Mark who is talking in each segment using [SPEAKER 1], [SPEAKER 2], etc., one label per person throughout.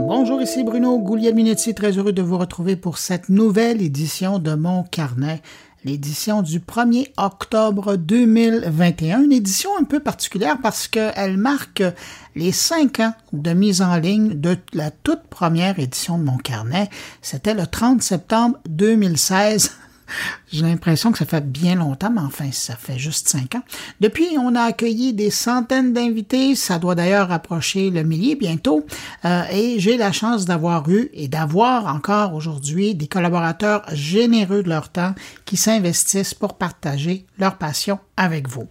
[SPEAKER 1] Bonjour, ici Bruno Gouliel-Minetti, très heureux de vous retrouver pour cette nouvelle édition de mon carnet, l'édition du 1er octobre 2021, une édition un peu particulière parce qu'elle marque les cinq ans de mise en ligne de la toute première édition de mon carnet. C'était le 30 septembre 2016. J'ai l'impression que ça fait bien longtemps, mais enfin, ça fait juste cinq ans. Depuis, on a accueilli des centaines d'invités. Ça doit d'ailleurs approcher le millier bientôt. Euh, et j'ai la chance d'avoir eu et d'avoir encore aujourd'hui des collaborateurs généreux de leur temps qui s'investissent pour partager leur passion avec vous.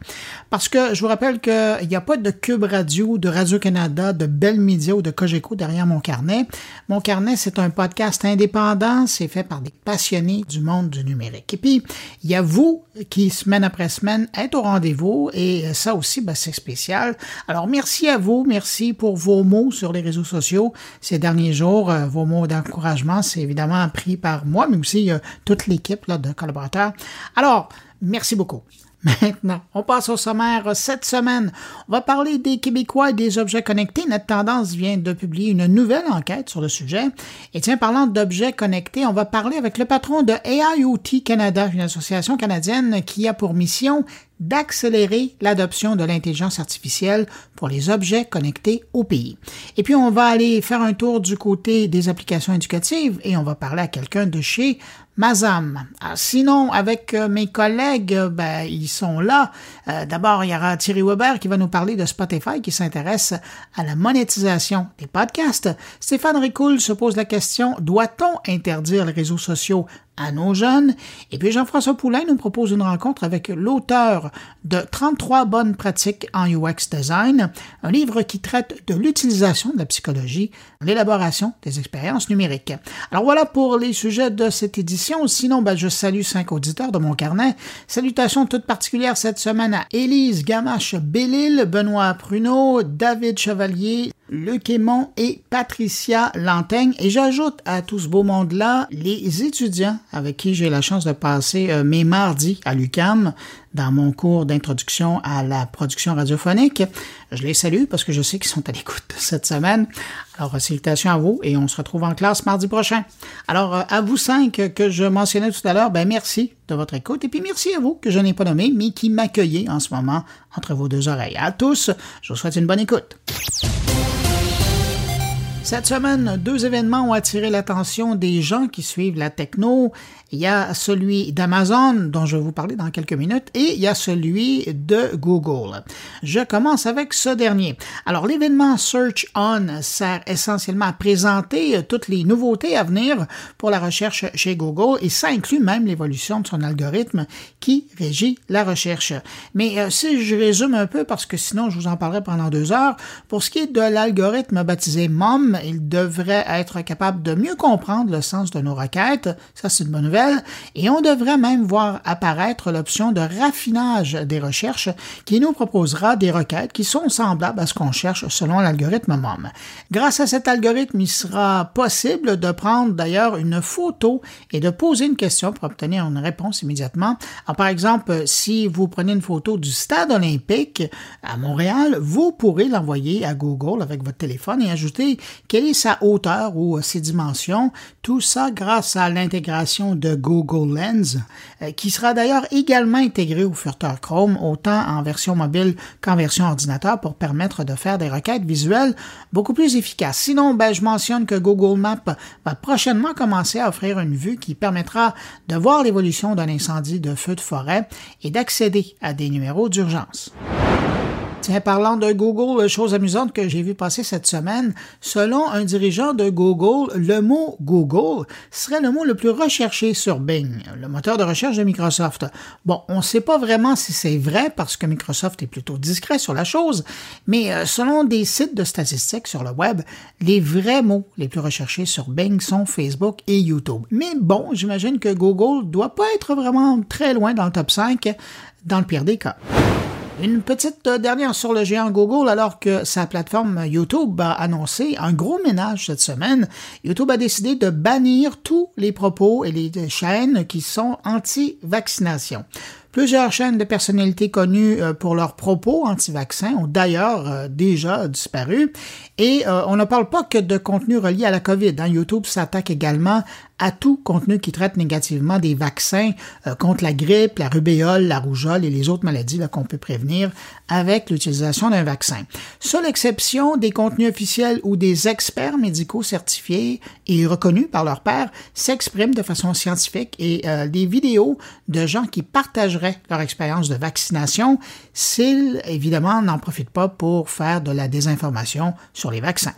[SPEAKER 1] Parce que je vous rappelle qu'il n'y a pas de Cube Radio, de Radio-Canada, de Bell Media ou de Cogeco derrière mon carnet. Mon carnet, c'est un podcast indépendant. C'est fait par des passionnés du monde du numérique. Il y a vous qui, semaine après semaine, êtes au rendez-vous et ça aussi, ben, c'est spécial. Alors, merci à vous. Merci pour vos mots sur les réseaux sociaux ces derniers jours. Euh, vos mots d'encouragement, c'est évidemment pris par moi, mais aussi euh, toute l'équipe de collaborateurs. Alors, merci beaucoup. Maintenant, on passe au sommaire cette semaine. On va parler des Québécois et des objets connectés. Notre tendance vient de publier une nouvelle enquête sur le sujet. Et tiens, parlant d'objets connectés, on va parler avec le patron de AIoT Canada, une association canadienne qui a pour mission d'accélérer l'adoption de l'intelligence artificielle pour les objets connectés au pays. Et puis, on va aller faire un tour du côté des applications éducatives et on va parler à quelqu'un de chez Mazam. Ah, sinon, avec euh, mes collègues, euh, ben, ils sont là. Euh, d'abord, il y aura Thierry Weber qui va nous parler de Spotify qui s'intéresse à la monétisation des podcasts. Stéphane Ricoul se pose la question, doit-on interdire les réseaux sociaux à nos jeunes? Et puis Jean-François Poulain nous propose une rencontre avec l'auteur de 33 bonnes pratiques en UX design, un livre qui traite de l'utilisation de la psychologie, l'élaboration des expériences numériques. Alors voilà pour les sujets de cette édition. Sinon, ben, je salue cinq auditeurs de mon carnet. Salutations toutes particulières cette semaine à Élise Gamache-Bellil, Benoît Pruneau, David Chevalier, Luc Aymon et Patricia Lantaigne. Et j'ajoute à tout ce beau monde-là les étudiants avec qui j'ai la chance de passer euh, mes mardis à l'UCAM dans mon cours d'introduction à la production radiophonique. Je les salue parce que je sais qu'ils sont à l'écoute cette semaine. Alors, salutations à vous et on se retrouve en classe mardi prochain. Alors, euh, à vous cinq que je mentionnais tout à l'heure, ben merci de votre écoute et puis merci à vous que je n'ai pas nommé mais qui m'accueillez en ce moment entre vos deux oreilles. À tous, je vous souhaite une bonne écoute. Cette semaine, deux événements ont attiré l'attention des gens qui suivent la techno. Il y a celui d'Amazon, dont je vais vous parler dans quelques minutes, et il y a celui de Google. Je commence avec ce dernier. Alors, l'événement Search On sert essentiellement à présenter toutes les nouveautés à venir pour la recherche chez Google, et ça inclut même l'évolution de son algorithme qui régit la recherche. Mais euh, si je résume un peu, parce que sinon je vous en parlerai pendant deux heures, pour ce qui est de l'algorithme baptisé MOM, il devrait être capable de mieux comprendre le sens de nos requêtes. Ça, c'est une bonne nouvelle et on devrait même voir apparaître l'option de raffinage des recherches qui nous proposera des requêtes qui sont semblables à ce qu'on cherche selon l'algorithme MOM. Grâce à cet algorithme, il sera possible de prendre d'ailleurs une photo et de poser une question pour obtenir une réponse immédiatement. par exemple, si vous prenez une photo du stade olympique à Montréal, vous pourrez l'envoyer à Google avec votre téléphone et ajouter quelle est sa hauteur ou ses dimensions. Tout ça grâce à l'intégration de Google Lens, euh, qui sera d'ailleurs également intégré au furteur Chrome, autant en version mobile qu'en version ordinateur, pour permettre de faire des requêtes visuelles beaucoup plus efficaces. Sinon, ben, je mentionne que Google Maps va prochainement commencer à offrir une vue qui permettra de voir l'évolution d'un incendie de feu de forêt et d'accéder à des numéros d'urgence. Parlant de Google, chose amusante que j'ai vu passer cette semaine, selon un dirigeant de Google, le mot Google serait le mot le plus recherché sur Bing, le moteur de recherche de Microsoft. Bon, on ne sait pas vraiment si c'est vrai parce que Microsoft est plutôt discret sur la chose, mais euh, selon des sites de statistiques sur le web, les vrais mots les plus recherchés sur Bing sont Facebook et YouTube. Mais bon, j'imagine que Google doit pas être vraiment très loin dans le top 5 dans le pire des cas. Une petite euh, dernière sur le géant Google, alors que sa plateforme YouTube a annoncé un gros ménage cette semaine. YouTube a décidé de bannir tous les propos et les chaînes qui sont anti-vaccination. Plusieurs chaînes de personnalités connues pour leurs propos anti-vaccins ont d'ailleurs déjà disparu. Et on ne parle pas que de contenu relié à la COVID. Hein. YouTube s'attaque également à tout contenu qui traite négativement des vaccins euh, contre la grippe, la rubéole, la rougeole et les autres maladies qu'on peut prévenir avec l'utilisation d'un vaccin. Seule exception, des contenus officiels ou des experts médicaux certifiés et reconnus par leur père s'expriment de façon scientifique et euh, des vidéos de gens qui partageraient leur expérience de vaccination s'ils, évidemment, n'en profitent pas pour faire de la désinformation sur les vaccins.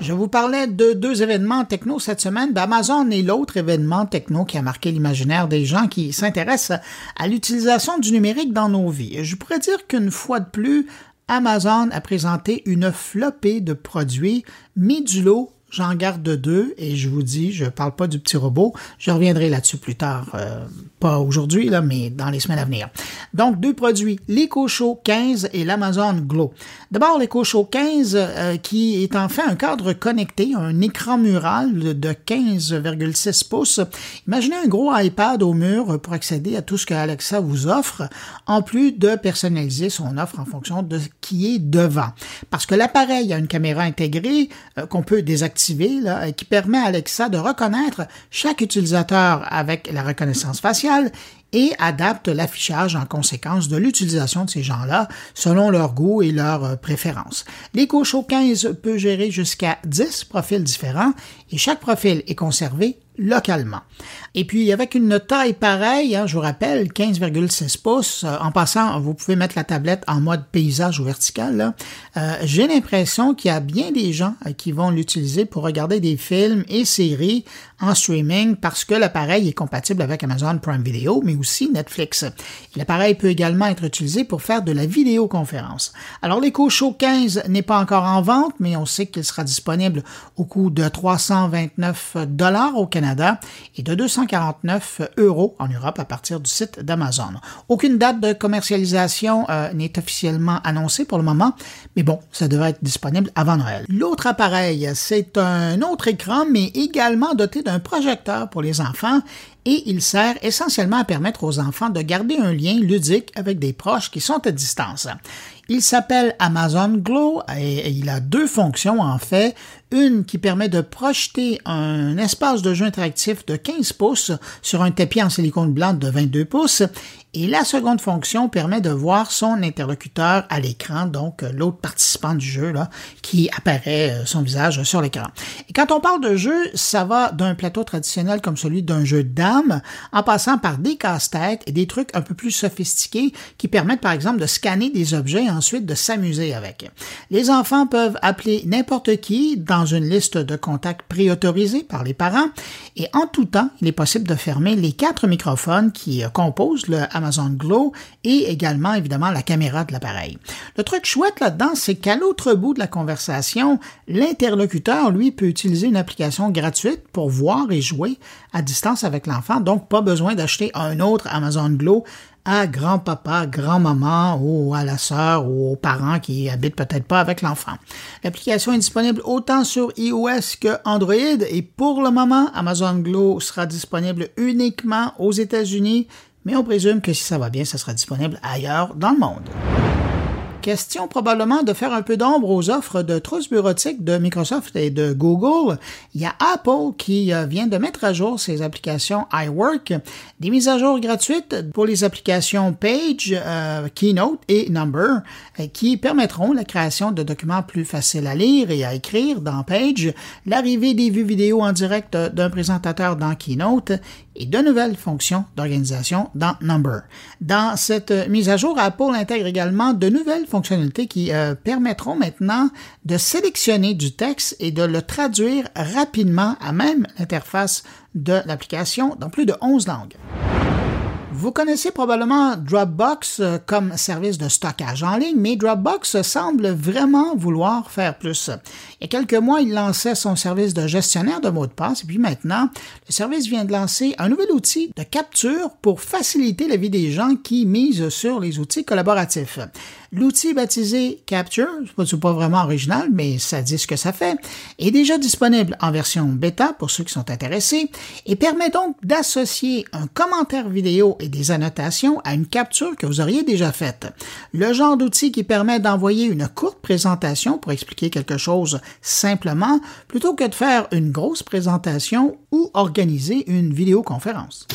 [SPEAKER 1] Je vous parlais de deux événements techno cette semaine. Amazon est l'autre événement techno qui a marqué l'imaginaire des gens qui s'intéressent à l'utilisation du numérique dans nos vies. Je pourrais dire qu'une fois de plus, Amazon a présenté une flopée de produits mis du lot J'en garde deux et je vous dis, je parle pas du petit robot. Je reviendrai là-dessus plus tard, euh, pas aujourd'hui là, mais dans les semaines à venir. Donc deux produits, l'EcoShow 15 et l'Amazon Glow. D'abord l'EcoShow 15 euh, qui est en fait un cadre connecté, un écran mural de 15,6 pouces. Imaginez un gros iPad au mur pour accéder à tout ce que Alexa vous offre, en plus de personnaliser son offre en fonction de ce qui est devant. Parce que l'appareil a une caméra intégrée euh, qu'on peut désactiver qui permet à Alexa de reconnaître chaque utilisateur avec la reconnaissance faciale et adapte l'affichage en conséquence de l'utilisation de ces gens-là selon leur goût et leurs euh, préférences. L'EcoShow 15 peut gérer jusqu'à 10 profils différents et chaque profil est conservé localement. Et puis, avec une taille pareille, hein, je vous rappelle, 15,6 pouces, euh, en passant, vous pouvez mettre la tablette en mode paysage ou vertical, euh, j'ai l'impression qu'il y a bien des gens qui vont l'utiliser pour regarder des films et séries en streaming parce que l'appareil est compatible avec Amazon Prime Video, mais aussi Netflix. L'appareil peut également être utilisé pour faire de la vidéoconférence. Alors, l'EcoShow 15 n'est pas encore en vente, mais on sait qu'il sera disponible au coût de 329 dollars au Canada et de 249 euros en Europe à partir du site d'Amazon. Aucune date de commercialisation euh, n'est officiellement annoncée pour le moment, mais bon, ça devrait être disponible avant Noël. L'autre appareil, c'est un autre écran, mais également doté d'un projecteur pour les enfants et il sert essentiellement à permettre aux enfants de garder un lien ludique avec des proches qui sont à distance. Il s'appelle Amazon Glow et il a deux fonctions en fait. Une qui permet de projeter un espace de jeu interactif de 15 pouces sur un tapis en silicone blanc de 22 pouces et la seconde fonction permet de voir son interlocuteur à l'écran, donc euh, l'autre participant du jeu là, qui apparaît euh, son visage sur l'écran. Et quand on parle de jeu, ça va d'un plateau traditionnel comme celui d'un jeu de dames, en passant par des casse-têtes et des trucs un peu plus sophistiqués qui permettent par exemple de scanner des objets et ensuite de s'amuser avec. Les enfants peuvent appeler n'importe qui dans une liste de contacts préautorisés par les parents et en tout temps, il est possible de fermer les quatre microphones qui euh, composent le Amazon Glow et également évidemment la caméra de l'appareil. Le truc chouette là-dedans, c'est qu'à l'autre bout de la conversation, l'interlocuteur, lui, peut utiliser une application gratuite pour voir et jouer à distance avec l'enfant, donc pas besoin d'acheter un autre Amazon Glow à grand-papa, grand-maman ou à la sœur ou aux parents qui habitent peut-être pas avec l'enfant. L'application est disponible autant sur iOS que Android et pour le moment, Amazon Glow sera disponible uniquement aux États-Unis mais on présume que si ça va bien, ça sera disponible ailleurs dans le monde. Question probablement de faire un peu d'ombre aux offres de trousses bureautiques de Microsoft et de Google. Il y a Apple qui euh, vient de mettre à jour ses applications iWork, des mises à jour gratuites pour les applications Page, euh, Keynote et Number, euh, qui permettront la création de documents plus faciles à lire et à écrire dans Page, l'arrivée des vues vidéo en direct d'un présentateur dans Keynote et de nouvelles fonctions d'organisation dans Number. Dans cette mise à jour, Apple intègre également de nouvelles fonctionnalités qui euh, permettront maintenant de sélectionner du texte et de le traduire rapidement à même l'interface de l'application dans plus de 11 langues. Vous connaissez probablement Dropbox euh, comme service de stockage en ligne, mais Dropbox semble vraiment vouloir faire plus. Il y a quelques mois, il lançait son service de gestionnaire de mots de passe et puis maintenant, le service vient de lancer un nouvel outil de capture pour faciliter la vie des gens qui misent sur les outils collaboratifs. L'outil baptisé Capture, c'est pas vraiment original, mais ça dit ce que ça fait, est déjà disponible en version bêta pour ceux qui sont intéressés et permet donc d'associer un commentaire vidéo et des annotations à une capture que vous auriez déjà faite. Le genre d'outil qui permet d'envoyer une courte présentation pour expliquer quelque chose simplement plutôt que de faire une grosse présentation ou organiser une vidéoconférence.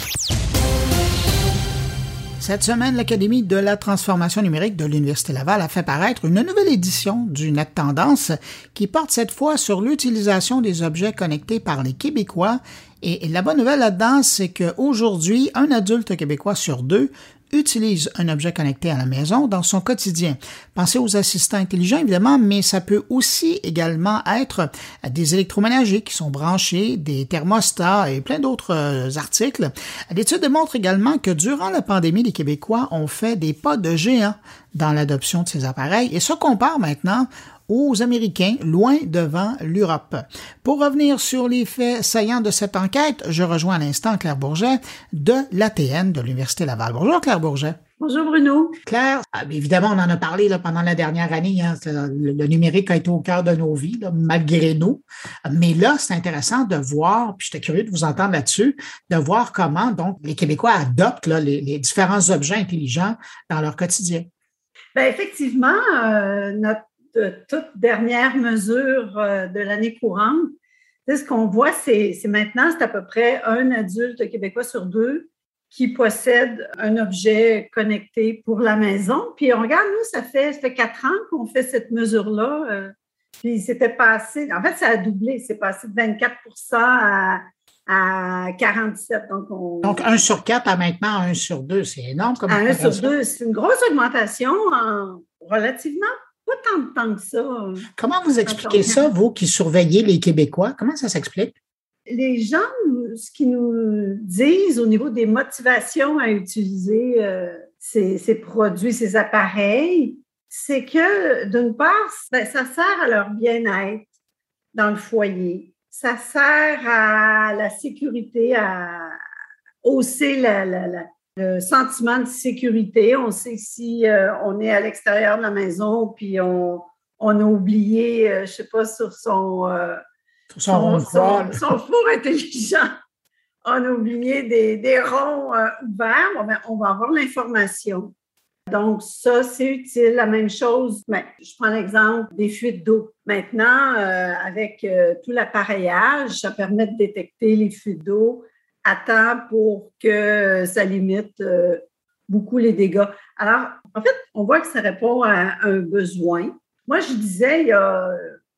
[SPEAKER 1] Cette semaine, l'Académie de la transformation numérique de l'Université Laval a fait paraître une nouvelle édition du Net Tendance qui porte cette fois sur l'utilisation des objets connectés par les Québécois. Et la bonne nouvelle là-dedans, c'est qu'aujourd'hui, un adulte québécois sur deux utilise un objet connecté à la maison dans son quotidien. Pensez aux assistants intelligents, évidemment, mais ça peut aussi également être des électroménagers qui sont branchés, des thermostats et plein d'autres euh, articles. L'étude démontre également que durant la pandémie, les Québécois ont fait des pas de géant dans l'adoption de ces appareils et se compare maintenant aux Américains, loin devant l'Europe. Pour revenir sur les faits saillants de cette enquête, je rejoins à l'instant Claire Bourget de l'ATN de l'Université Laval. Bonjour Claire Bourget.
[SPEAKER 2] Bonjour Bruno.
[SPEAKER 1] Claire, ah, évidemment, on en a parlé pendant la dernière année. Hein, le, numérique a été au cœur de nos vies, malgré nous. Mais là, c'est intéressant de voir, puis j'étais curieux de vous entendre là-dessus, de voir comment donc les Québécois adoptent les, différents objets intelligents dans leur quotidien.
[SPEAKER 2] Bien, effectivement, euh, notre de toute dernière mesure euh, de l'année courante, ce qu'on voit, c'est maintenant, c'est à peu près un adulte québécois sur deux qui possède un objet connecté pour la maison. Puis on regarde, nous, ça fait, ça fait quatre ans qu'on fait cette mesure-là. Euh, puis c'était passé, en fait, ça a doublé, c'est passé de 24 à, à 47.
[SPEAKER 1] Donc, on, donc, un sur quatre à maintenant un sur deux, c'est énorme comme
[SPEAKER 2] Un sur deux, c'est une grosse augmentation en relativement pas tant de temps que ça.
[SPEAKER 1] Comment vous expliquez ça, vous qui surveillez les Québécois? Comment ça s'explique?
[SPEAKER 2] Les gens, ce qu'ils nous disent au niveau des motivations à utiliser euh, ces, produits, ces appareils, c'est que d'une part, ben, ça sert à leur bien-être dans le foyer. Ça sert à la sécurité, à hausser la, le sentiment de sécurité. On sait si euh, on est à l'extérieur de la maison, puis on, on a oublié, euh, je ne sais pas, sur son, euh, son, four intelligent, on a oublié des, des ronds ouverts, ben, on va avoir l'information. Donc, ça, c'est utile. La même chose, ben, je prends l'exemple des fuites d'eau. Maintenant, avec tout l'appareillage, ça permet de détecter les fuites d'eau à temps pour que ça limite euh, beaucoup les dégâts. Alors, en fait, on voit que ça répond à un besoin. Moi, je disais il y a,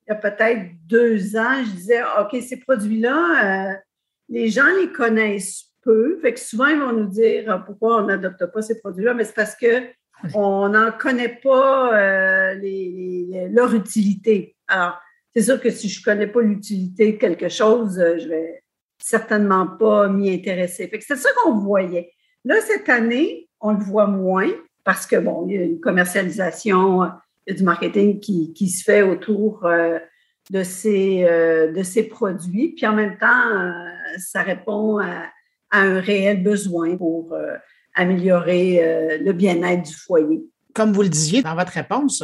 [SPEAKER 2] peut-être deux ans, je disais, OK, ces produits-là, euh, les gens les connaissent peu. Fait que souvent, ils vont nous dire pourquoi on n'adopte pas ces produits-là, mais c'est parce qu'on n'en connaît pas euh, leur utilité. Alors, c'est sûr que si je ne connais pas l'utilité de quelque chose, je vais, certainement pas m'y intéresser. c'est ça qu'on voyait. Là, cette année, on le voit moins parce que, bon, il y a une commercialisation, il y a du marketing qui, se fait autour euh, de, ces, euh, de ces produits. Puis en même temps, euh, ça répond à, un réel besoin pour améliorer le bien-être du foyer
[SPEAKER 1] comme vous le disiez dans votre réponse,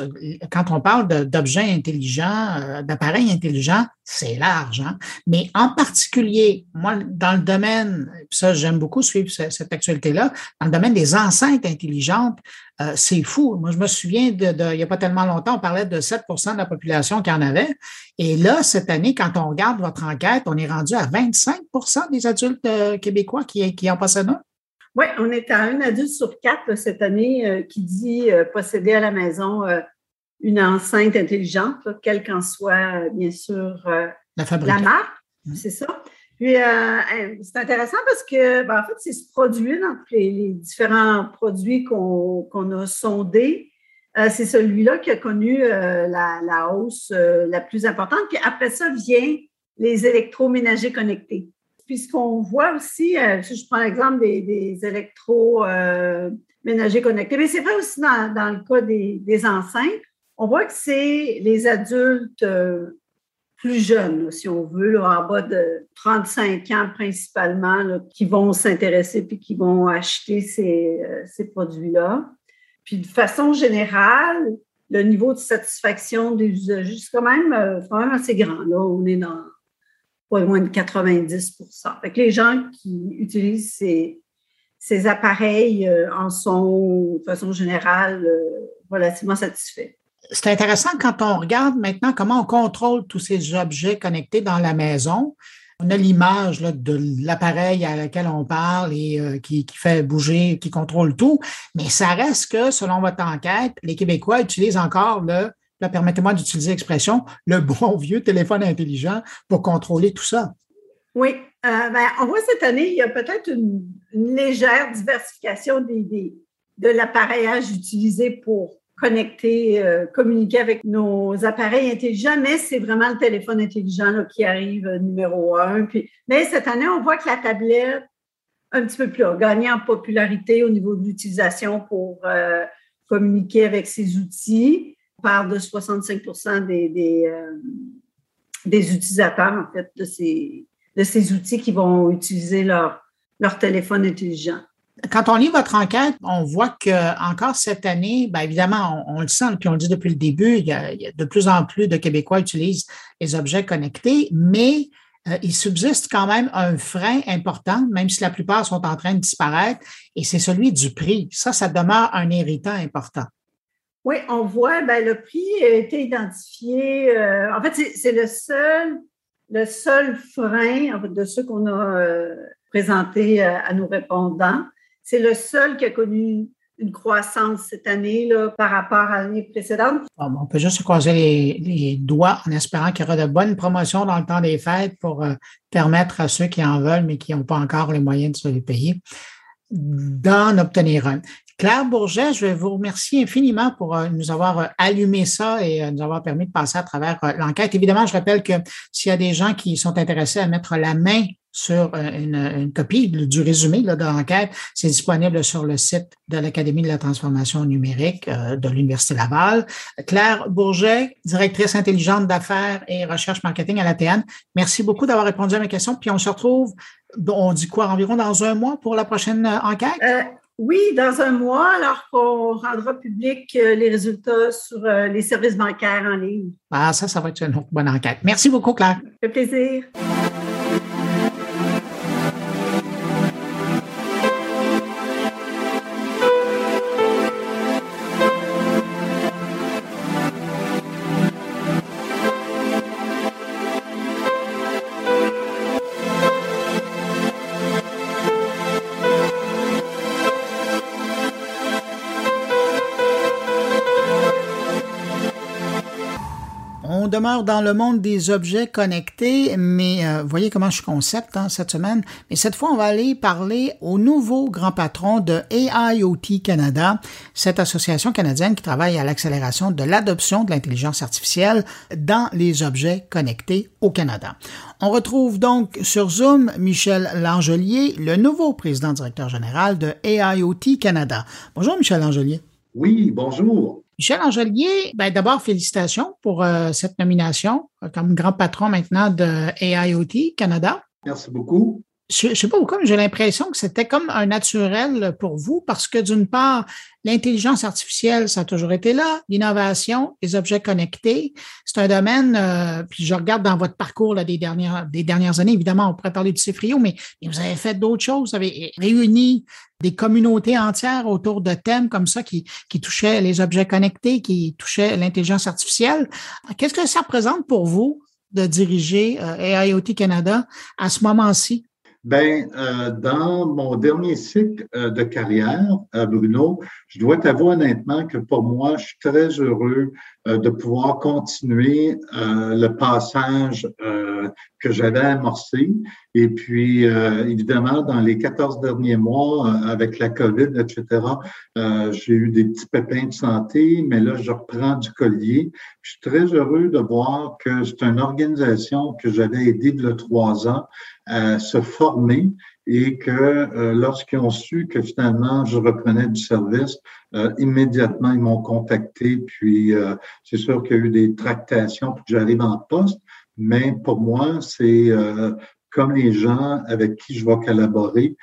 [SPEAKER 1] quand on parle d'objets intelligents, euh, d'appareils intelligents, c'est large. Hein. Mais en particulier, moi, dans le domaine, ça, j'aime beaucoup suivre cette, actualité-là, dans le domaine des enceintes intelligentes, euh, c'est fou. Moi, je me souviens, de, il n'y a pas tellement longtemps, on parlait de 7% de la population qui en avait. Et là, cette année, quand on regarde votre enquête, on est rendu à 25% des adultes euh, québécois qui, qui en possèdent un.
[SPEAKER 2] Oui, on est à un adulte sur quatre cette année euh, qui dit euh, posséder à la maison euh, une enceinte intelligente, quelle qu'en soit, bien sûr, la, marque. Mmh. C'est ça. Puis, c'est intéressant parce que, ben, en fait, c'est ce produit, dans les, différents produits qu'on a sondés, c'est celui-là qui a connu la, la, hausse la plus importante. Puis après ça vient les électroménagers connectés. Puis ce qu'on voit aussi, euh, si je prends l'exemple des, des électroménagers euh, connectés, mais c'est vrai aussi dans, le cas des, enceintes, on voit que c'est les adultes euh, plus jeunes, si on veut, en bas de 35 ans principalement, qui vont s'intéresser puis qui vont acheter ces, ces produits-là. Puis de façon générale, le niveau de satisfaction des usagers, c'est quand même, quand même assez grand. Là. On est dans pas de 90 fait que Les gens qui utilisent ces, appareils euh, en sont, de façon générale, relativement satisfaits.
[SPEAKER 1] C'est intéressant quand on regarde maintenant comment on contrôle tous ces objets connectés dans la maison. On a l'image de l'appareil à laquelle on parle et euh, qui, fait bouger, qui contrôle tout, mais ça reste que, selon votre enquête, les Québécois utilisent encore le, permettez-moi d'utiliser l'expression, le bon vieux téléphone intelligent pour contrôler tout ça.
[SPEAKER 2] Oui, euh, ben, on voit cette année, il y a peut-être une, légère diversification des, de l'appareillage utilisé pour connecter, euh, communiquer avec nos appareils intelligents, mais c'est vraiment le téléphone intelligent qui arrive euh, numéro un. Mais cette année, on voit que la tablette, un petit peu plus, a gagné en popularité au niveau de l'utilisation pour communiquer avec ces outils. On parle de 65 des, des, des, utilisateurs, en fait, de ces, de ces outils qui vont utiliser leur, leur téléphone intelligent.
[SPEAKER 1] Quand on lit votre enquête, on voit que encore cette année, bien évidemment, on, le sent, puis on le dit depuis le début, il y, a, de plus en plus de Québécois utilisent les objets connectés, mais euh, il subsiste quand même un frein important, même si la plupart sont en train de disparaître, et c'est celui du prix. Ça, ça demeure un irritant important.
[SPEAKER 2] Oui, on voit, ben, le prix a été identifié. Euh, en fait, c'est le seul, le seul frein de ceux qu'on a euh, présentés à nos répondants. C'est le seul qui a connu une croissance cette année là, par rapport à l'année précédente.
[SPEAKER 1] on peut juste se croiser les, doigts en espérant qu'il y aura de bonnes promotions dans le temps des fêtes pour euh, permettre à ceux qui en veulent mais qui n'ont pas encore les moyens de se les payer d'en obtenir un. Claire Bourget, je vais vous remercier infiniment pour euh, nous avoir euh, allumé ça et nous avoir permis de passer à travers l'enquête. Évidemment, je rappelle que s'il y a des gens qui sont intéressés à mettre la main sur euh, une, copie du résumé de l'enquête. C'est disponible sur le site de l'Académie de la transformation numérique euh, de l'Université Laval. Claire Bourget, directrice intelligente d'affaires et recherche marketing à l'ATN, merci beaucoup d'avoir répondu à mes questions. Puis on se retrouve, on dit quoi, environ dans un mois pour la prochaine euh, enquête?
[SPEAKER 2] Oui, dans un mois, alors qu'on rendra public les résultats sur les services bancaires en ligne.
[SPEAKER 1] Ah, ça, ça va être une bonne enquête. Merci beaucoup, Claire.
[SPEAKER 2] Ça fait plaisir.
[SPEAKER 1] Dans le monde des objets connectés, mais euh, voyez comment je concept hein, cette semaine. Mais cette fois, on va aller parler au nouveau grand patron de AIoT Canada, cette association canadienne qui travaille à l'accélération de l'adoption de l'intelligence artificielle dans les objets connectés au Canada. On retrouve donc sur Zoom Michel Langelier, le nouveau président directeur général de AIoT Canada. Bonjour Michel Langelier.
[SPEAKER 3] Oui, bonjour.
[SPEAKER 1] Michel Angelier, ben d'abord, félicitations pour euh, cette nomination euh, comme grand patron maintenant de AIoT Canada.
[SPEAKER 3] Merci beaucoup
[SPEAKER 1] je ne sais pas pourquoi, mais j'ai l'impression que c'était comme un naturel pour vous parce que d'une part, l'intelligence artificielle, ça a toujours été là, l'innovation, les objets connectés, c'est un domaine, euh, puis je regarde dans votre parcours là, des, dernières, des dernières années, évidemment, on pourrait parler du CIFRIO, mais, vous avez fait d'autres choses, vous avez réuni des communautés entières autour de thèmes comme ça qui, touchaient les objets connectés, qui touchaient l'intelligence artificielle. Qu'est-ce que ça représente pour vous de diriger euh, AIoT Canada à ce moment-ci?
[SPEAKER 3] Ben, euh, dans mon dernier cycle euh, de carrière, euh, Bruno, je dois t'avouer honnêtement que pour moi, je suis très heureux de pouvoir continuer le passage que j'avais amorcé. Et puis, évidemment, dans les 14 derniers mois, avec la COVID, etc., j'ai eu des petits pépins de santé, mais là, je reprends du collier. Je suis très heureux de voir que c'est une organisation que j'avais aidé a trois ans à se former et que euh, lorsqu'ils ont su que finalement je reprenais du service, euh, immédiatement ils m'ont contacté. Puis euh, c'est sûr qu'il y a eu des tractations pour que j'arrive en poste, mais pour moi, c'est comme les gens avec qui je vais collaborer,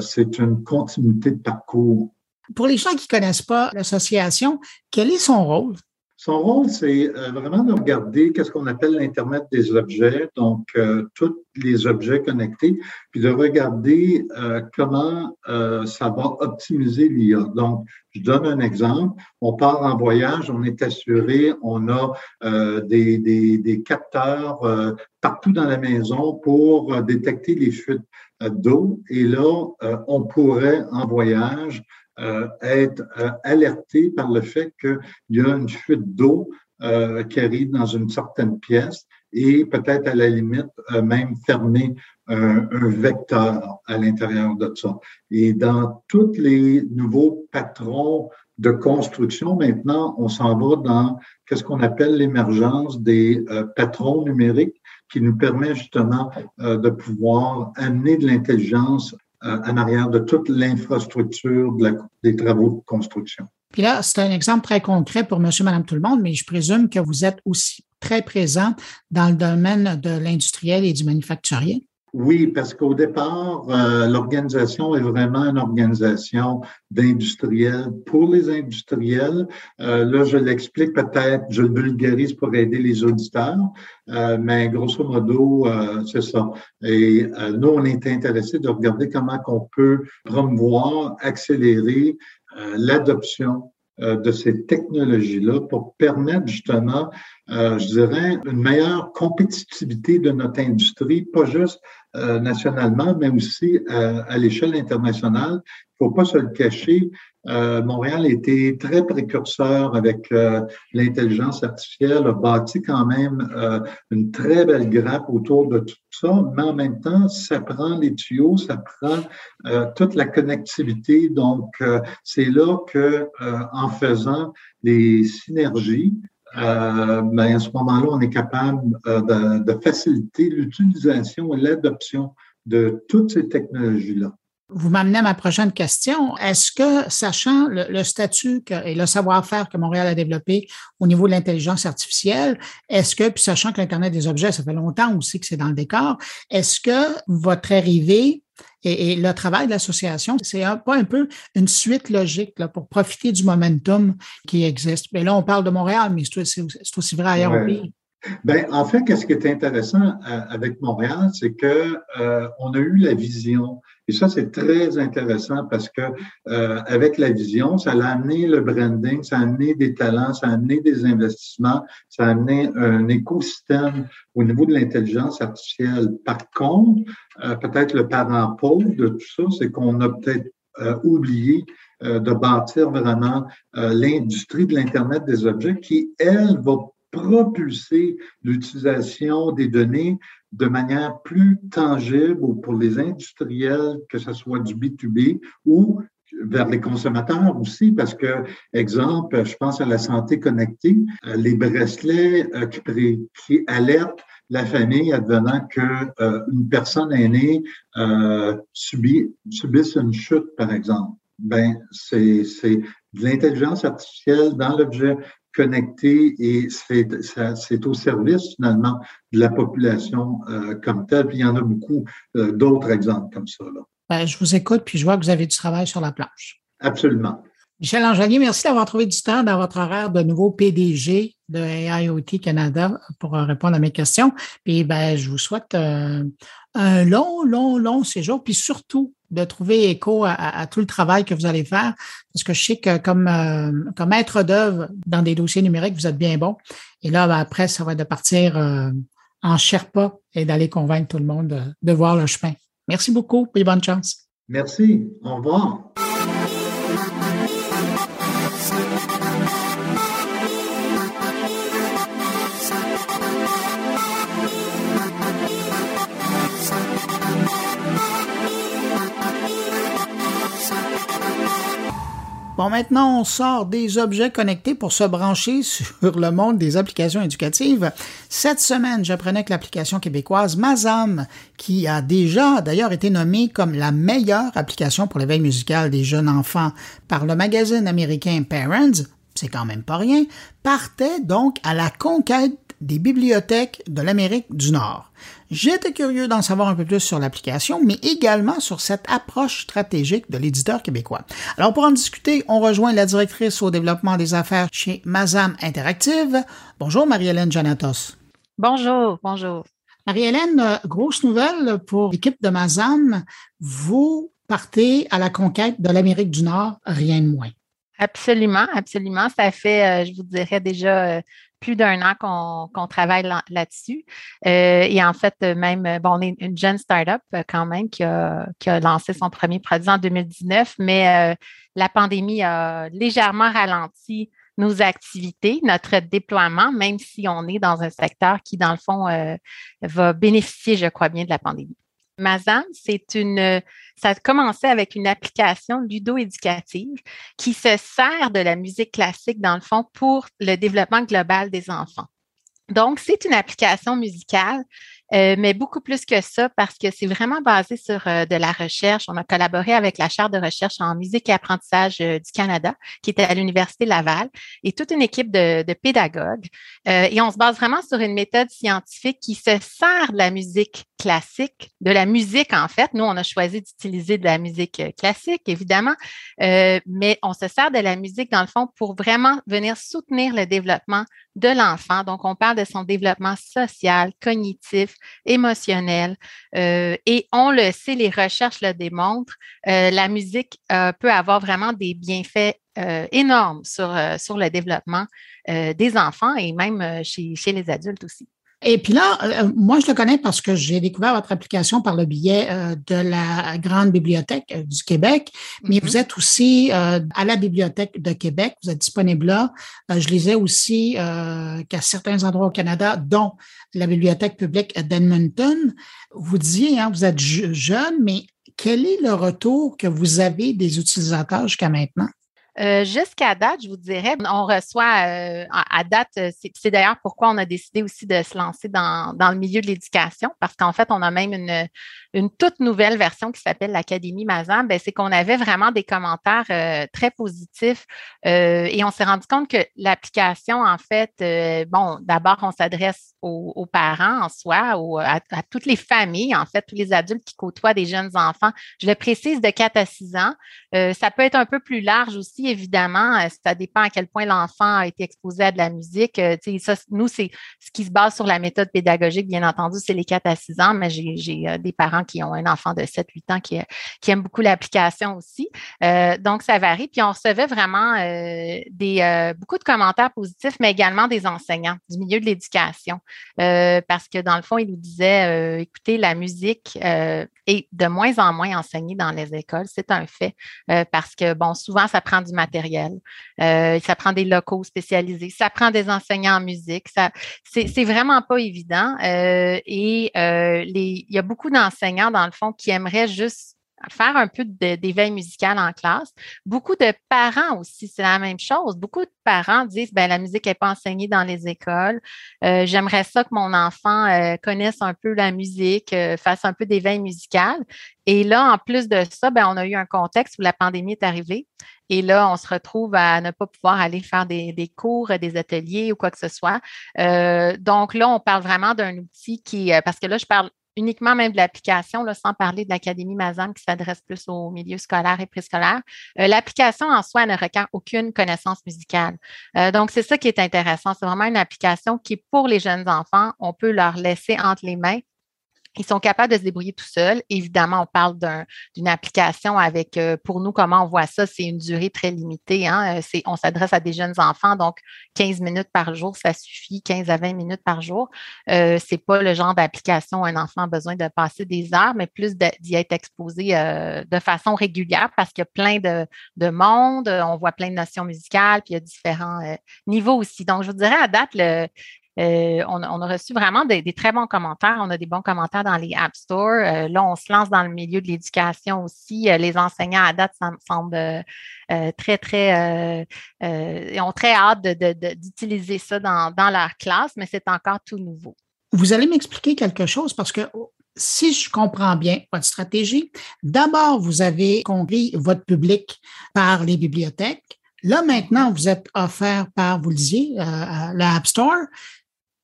[SPEAKER 3] c'est une continuité de parcours.
[SPEAKER 1] Pour les gens qui ne connaissent pas l'association, quel est son rôle?
[SPEAKER 3] Son rôle, c'est euh, vraiment de regarder qu'est-ce qu'on appelle l'Internet des objets, donc euh, tous les objets connectés, puis de regarder euh, comment ça va optimiser l'IA. Donc, je donne un exemple. On part en voyage, on est assuré, on a des, des, des, capteurs partout dans la maison pour détecter les fuites d'eau. Et là, on pourrait en voyage euh, être euh, alerté par le fait qu'il y a une fuite d'eau euh, qui arrive dans une certaine pièce et peut-être à la limite même fermer un, vecteur à l'intérieur de ça. Et dans tous les nouveaux patrons de construction, maintenant, on s'en va dans qu'est-ce qu'on appelle l'émergence des patrons numériques qui nous permet justement de pouvoir amener de l'intelligence euh, en arrière de toute l'infrastructure des travaux de construction.
[SPEAKER 1] Puis là, c'est un exemple très concret pour monsieur, madame, tout le monde, mais je présume que vous êtes aussi très présent dans le domaine de l'industriel et du manufacturier.
[SPEAKER 3] Oui, parce qu'au départ, euh, l'organisation est vraiment une organisation d'industriels pour les industriels. Euh, là, je l'explique peut-être, je le vulgarise pour aider les auditeurs, euh, mais grosso modo, c'est ça. Et nous, on est intéressés de regarder comment on peut promouvoir, accélérer l'adoption de ces technologies-là pour permettre justement, je dirais, une meilleure compétitivité de notre industrie, pas juste euh, nationalement, mais aussi euh, à l'échelle internationale. Il ne faut pas se le cacher. Euh, Montréal été très précurseur avec l'intelligence artificielle, a bâti quand même une très belle grappe autour de tout ça, mais en même temps, ça prend les tuyaux, ça prend toute la connectivité. Donc, c'est là que, en faisant des synergies, euh, ben, à ce moment-là, on est capable euh, de, de, faciliter l'utilisation et l'adoption de toutes ces technologies-là.
[SPEAKER 1] Vous m'amenez à ma prochaine question. Est-ce que, sachant le, statut et le savoir-faire que Montréal a développé au niveau de l'intelligence artificielle, est-ce que, puis sachant que l'Internet des objets, ça fait longtemps aussi que c'est dans le décor, est-ce que votre arrivée et, le travail de l'association, c'est pas un peu une suite logique là, pour profiter du momentum qui existe? Mais là, on parle de Montréal, mais c'est aussi, vrai ailleurs au pays.
[SPEAKER 3] Ben, en fait, qu'est-ce qui est intéressant euh, avec Montréal, c'est que euh, on a eu la vision, et ça c'est très intéressant parce que euh, avec la vision, ça a amené le branding, ça a amené des talents, ça a amené des investissements, ça a amené un écosystème au niveau de l'intelligence artificielle. Par contre, peut-être le parent pauvre de tout ça, c'est qu'on a peut-être oublié de bâtir vraiment l'industrie de l'Internet des objets qui, elle, va propulser l'utilisation des données de manière plus tangible pour les industriels, que ce soit du B2B ou vers les consommateurs aussi, parce que, exemple, je pense à la santé connectée, euh, les bracelets euh, qui, qui alertent la famille advenant que euh, personne aînée euh, subit, subisse une chute, par exemple. Ben, c'est de l'intelligence artificielle dans l'objet connecté et c'est au service finalement de la population euh, comme telle. Puis il y en a beaucoup euh, d'autres exemples comme ça. Là.
[SPEAKER 1] Ben, je vous écoute, puis je vois que vous avez du travail sur la planche.
[SPEAKER 3] Absolument.
[SPEAKER 1] Michel Angelier, merci d'avoir trouvé du temps dans votre horaire de nouveau PDG de AIoT Canada pour répondre à mes questions. Puis ben, je vous souhaite euh, un long, long, long séjour, puis surtout de trouver écho à, tout le travail que vous allez faire, parce que je sais que comme, euh, comme maître d'œuvre dans des dossiers numériques, vous êtes bien bon. Et là, ben, après, ça va être de partir euh, en Sherpa et d'aller convaincre tout le monde de, de voir le chemin. Merci beaucoup et bonne chance.
[SPEAKER 3] Merci. Au revoir.
[SPEAKER 1] Bon, maintenant, on sort des objets connectés pour se brancher sur le monde des applications éducatives. Cette semaine, j'apprenais que l'application québécoise Mazam, qui a déjà d'ailleurs été nommée comme la meilleure application pour l'éveil musical des jeunes enfants par le magazine américain Parents, c'est quand même pas rien, partait donc à la conquête des bibliothèques de l'Amérique du Nord. J'étais curieux d'en savoir un peu plus sur l'application, mais également sur cette approche stratégique de l'éditeur québécois. Alors pour en discuter, on rejoint la directrice au développement des affaires chez Mazam Interactive. Bonjour Marie-Hélène Janatos.
[SPEAKER 4] Bonjour, bonjour.
[SPEAKER 1] Marie-Hélène, euh, grosse nouvelle pour l'équipe de Mazam. Vous partez à la conquête de l'Amérique du Nord, rien de moins.
[SPEAKER 4] Absolument, absolument. Ça fait, euh, je vous dirais déjà, euh, plus d'un an qu'on travaille là-dessus. et en fait, même, bon, on est une jeune startup quand même qui a, lancé son premier produit en 2019, mais la pandémie a légèrement ralenti nos activités, notre déploiement, même si on est dans un secteur qui, dans le fond, euh, va bénéficier, je crois bien, de la pandémie. Mazam, c'est une, ça a commencé avec une application ludo-éducative qui se sert de la musique classique, dans le fond, pour le développement global des enfants. Donc, c'est une application musicale euh, mais beaucoup plus que ça parce que c'est vraiment basé sur euh, de la recherche. On a collaboré avec la chaire de recherche en musique et apprentissage euh, du Canada, qui était à l'Université Laval, et toute une équipe de, de pédagogues. et on se base vraiment sur une méthode scientifique qui se sert de la musique classique, de la musique en fait. Nous, on a choisi d'utiliser de la musique classique, évidemment, mais on se sert de la musique dans le fond pour vraiment venir soutenir le développement de l'enfant. Donc, on parle de son développement social, cognitif, émotionnel. Euh, et on le sait, les recherches le démontrent, euh, la musique euh, peut avoir vraiment des bienfaits énormes sur, le développement des enfants et même chez les adultes aussi.
[SPEAKER 1] Et puis là, euh, moi, je le connais parce que j'ai découvert votre application par le biais euh, de la Grande Bibliothèque euh, du Québec, mais mm-hmm. vous êtes aussi à la Bibliothèque de Québec, vous êtes disponible là. je lisais aussi qu'à certains endroits au Canada, dont la Bibliothèque publique d'Edmonton, vous disiez, hein, vous êtes jeune, mais quel est le retour que vous avez des utilisateurs jusqu'à maintenant?
[SPEAKER 4] Euh, jusqu'à date, je vous dirais, on reçoit euh, à date, euh, c'est d'ailleurs pourquoi on a décidé aussi de se lancer dans, dans le milieu de l'éducation, parce qu'en fait, on a même une, une toute nouvelle version qui s'appelle l'Académie Mazam, ben, c'est qu'on avait vraiment des commentaires très positifs et on s'est rendu compte que l'application, en fait, bon, d'abord, on s'adresse aux, parents en soi, à, toutes les familles, en fait, tous les adultes qui côtoient des jeunes enfants. Je le précise de 4 à 6 ans. ça peut être un peu plus large aussi, évidemment. ça dépend à quel point l'enfant a été exposé à de la musique. ça, nous, c'est ce qui se base sur la méthode pédagogique, bien entendu, c'est les 4 à 6 ans, mais j'ai des parents qui ont un enfant de 7-8 ans qui, aime beaucoup l'application aussi. Euh, donc, ça varie. Puis, on recevait vraiment euh, euh, beaucoup de commentaires positifs, mais également des enseignants du milieu de l'éducation. parce que, dans le fond, ils nous disaient, écoutez, la musique est de moins en moins enseignée dans les écoles. C'est un fait. parce que, bon, souvent, ça prend du matériel. ça prend des locaux spécialisés. Ça prend des enseignants en musique. Ça, c'est vraiment pas évident. et les, il y a beaucoup d'enseignants dans le fond, qui aimeraient juste faire un peu d'éveil musical en classe. Beaucoup de parents aussi, c'est la même chose. Beaucoup de parents disent, ben la musique n'est pas enseignée dans les écoles. Euh, j'aimerais ça que mon enfant euh, connaisse un peu la musique, euh, fasse un peu d'éveil musical. Et là, en plus de ça, ben, on a eu un contexte où la pandémie est arrivée. Et là, on se retrouve à ne pas pouvoir aller faire des, des cours, des ateliers ou quoi que ce soit. donc là, on parle vraiment d'un outil qui, parce que là, je parle uniquement même de l'application, sans parler de l'Académie Mazam qui s'adresse plus au milieu scolaire et préscolaire. Euh, l'application en soi ne requiert aucune connaissance musicale. Euh, donc, c'est ça qui est intéressant. C'est vraiment une application qui, pour les jeunes enfants, on peut leur laisser entre les mains ils sont capables de se débrouiller tout seuls. Évidemment, on parle d'une application avec, euh, pour nous, comment on voit ça, c'est une durée très limitée. Hein? Euh, on s'adresse à des jeunes enfants, donc 15 minutes par jour, ça suffit, 15 à 20 minutes par jour. Euh, c'est pas le genre d'application où un enfant a besoin de passer des heures, mais plus d'y être exposé euh, de façon régulière parce qu'il y a plein de, de monde, on voit plein de notions musicales, puis il y a différents niveaux aussi. Donc, je vous dirais à date, le, euh, on, a reçu vraiment des, très bons commentaires. On a des bons commentaires dans les App Store. Euh, là, on se lance dans le milieu de l'éducation aussi. Euh, les enseignants à date semblent très, très, ils ont très hâte d'utiliser ça dans, leur classe, mais c'est encore tout nouveau.
[SPEAKER 1] Vous allez m'expliquer quelque chose parce que si je comprends bien votre stratégie, d'abord, vous avez compris votre public par les bibliothèques. Là, maintenant, vous êtes offert par, vous le disiez, l'App Store.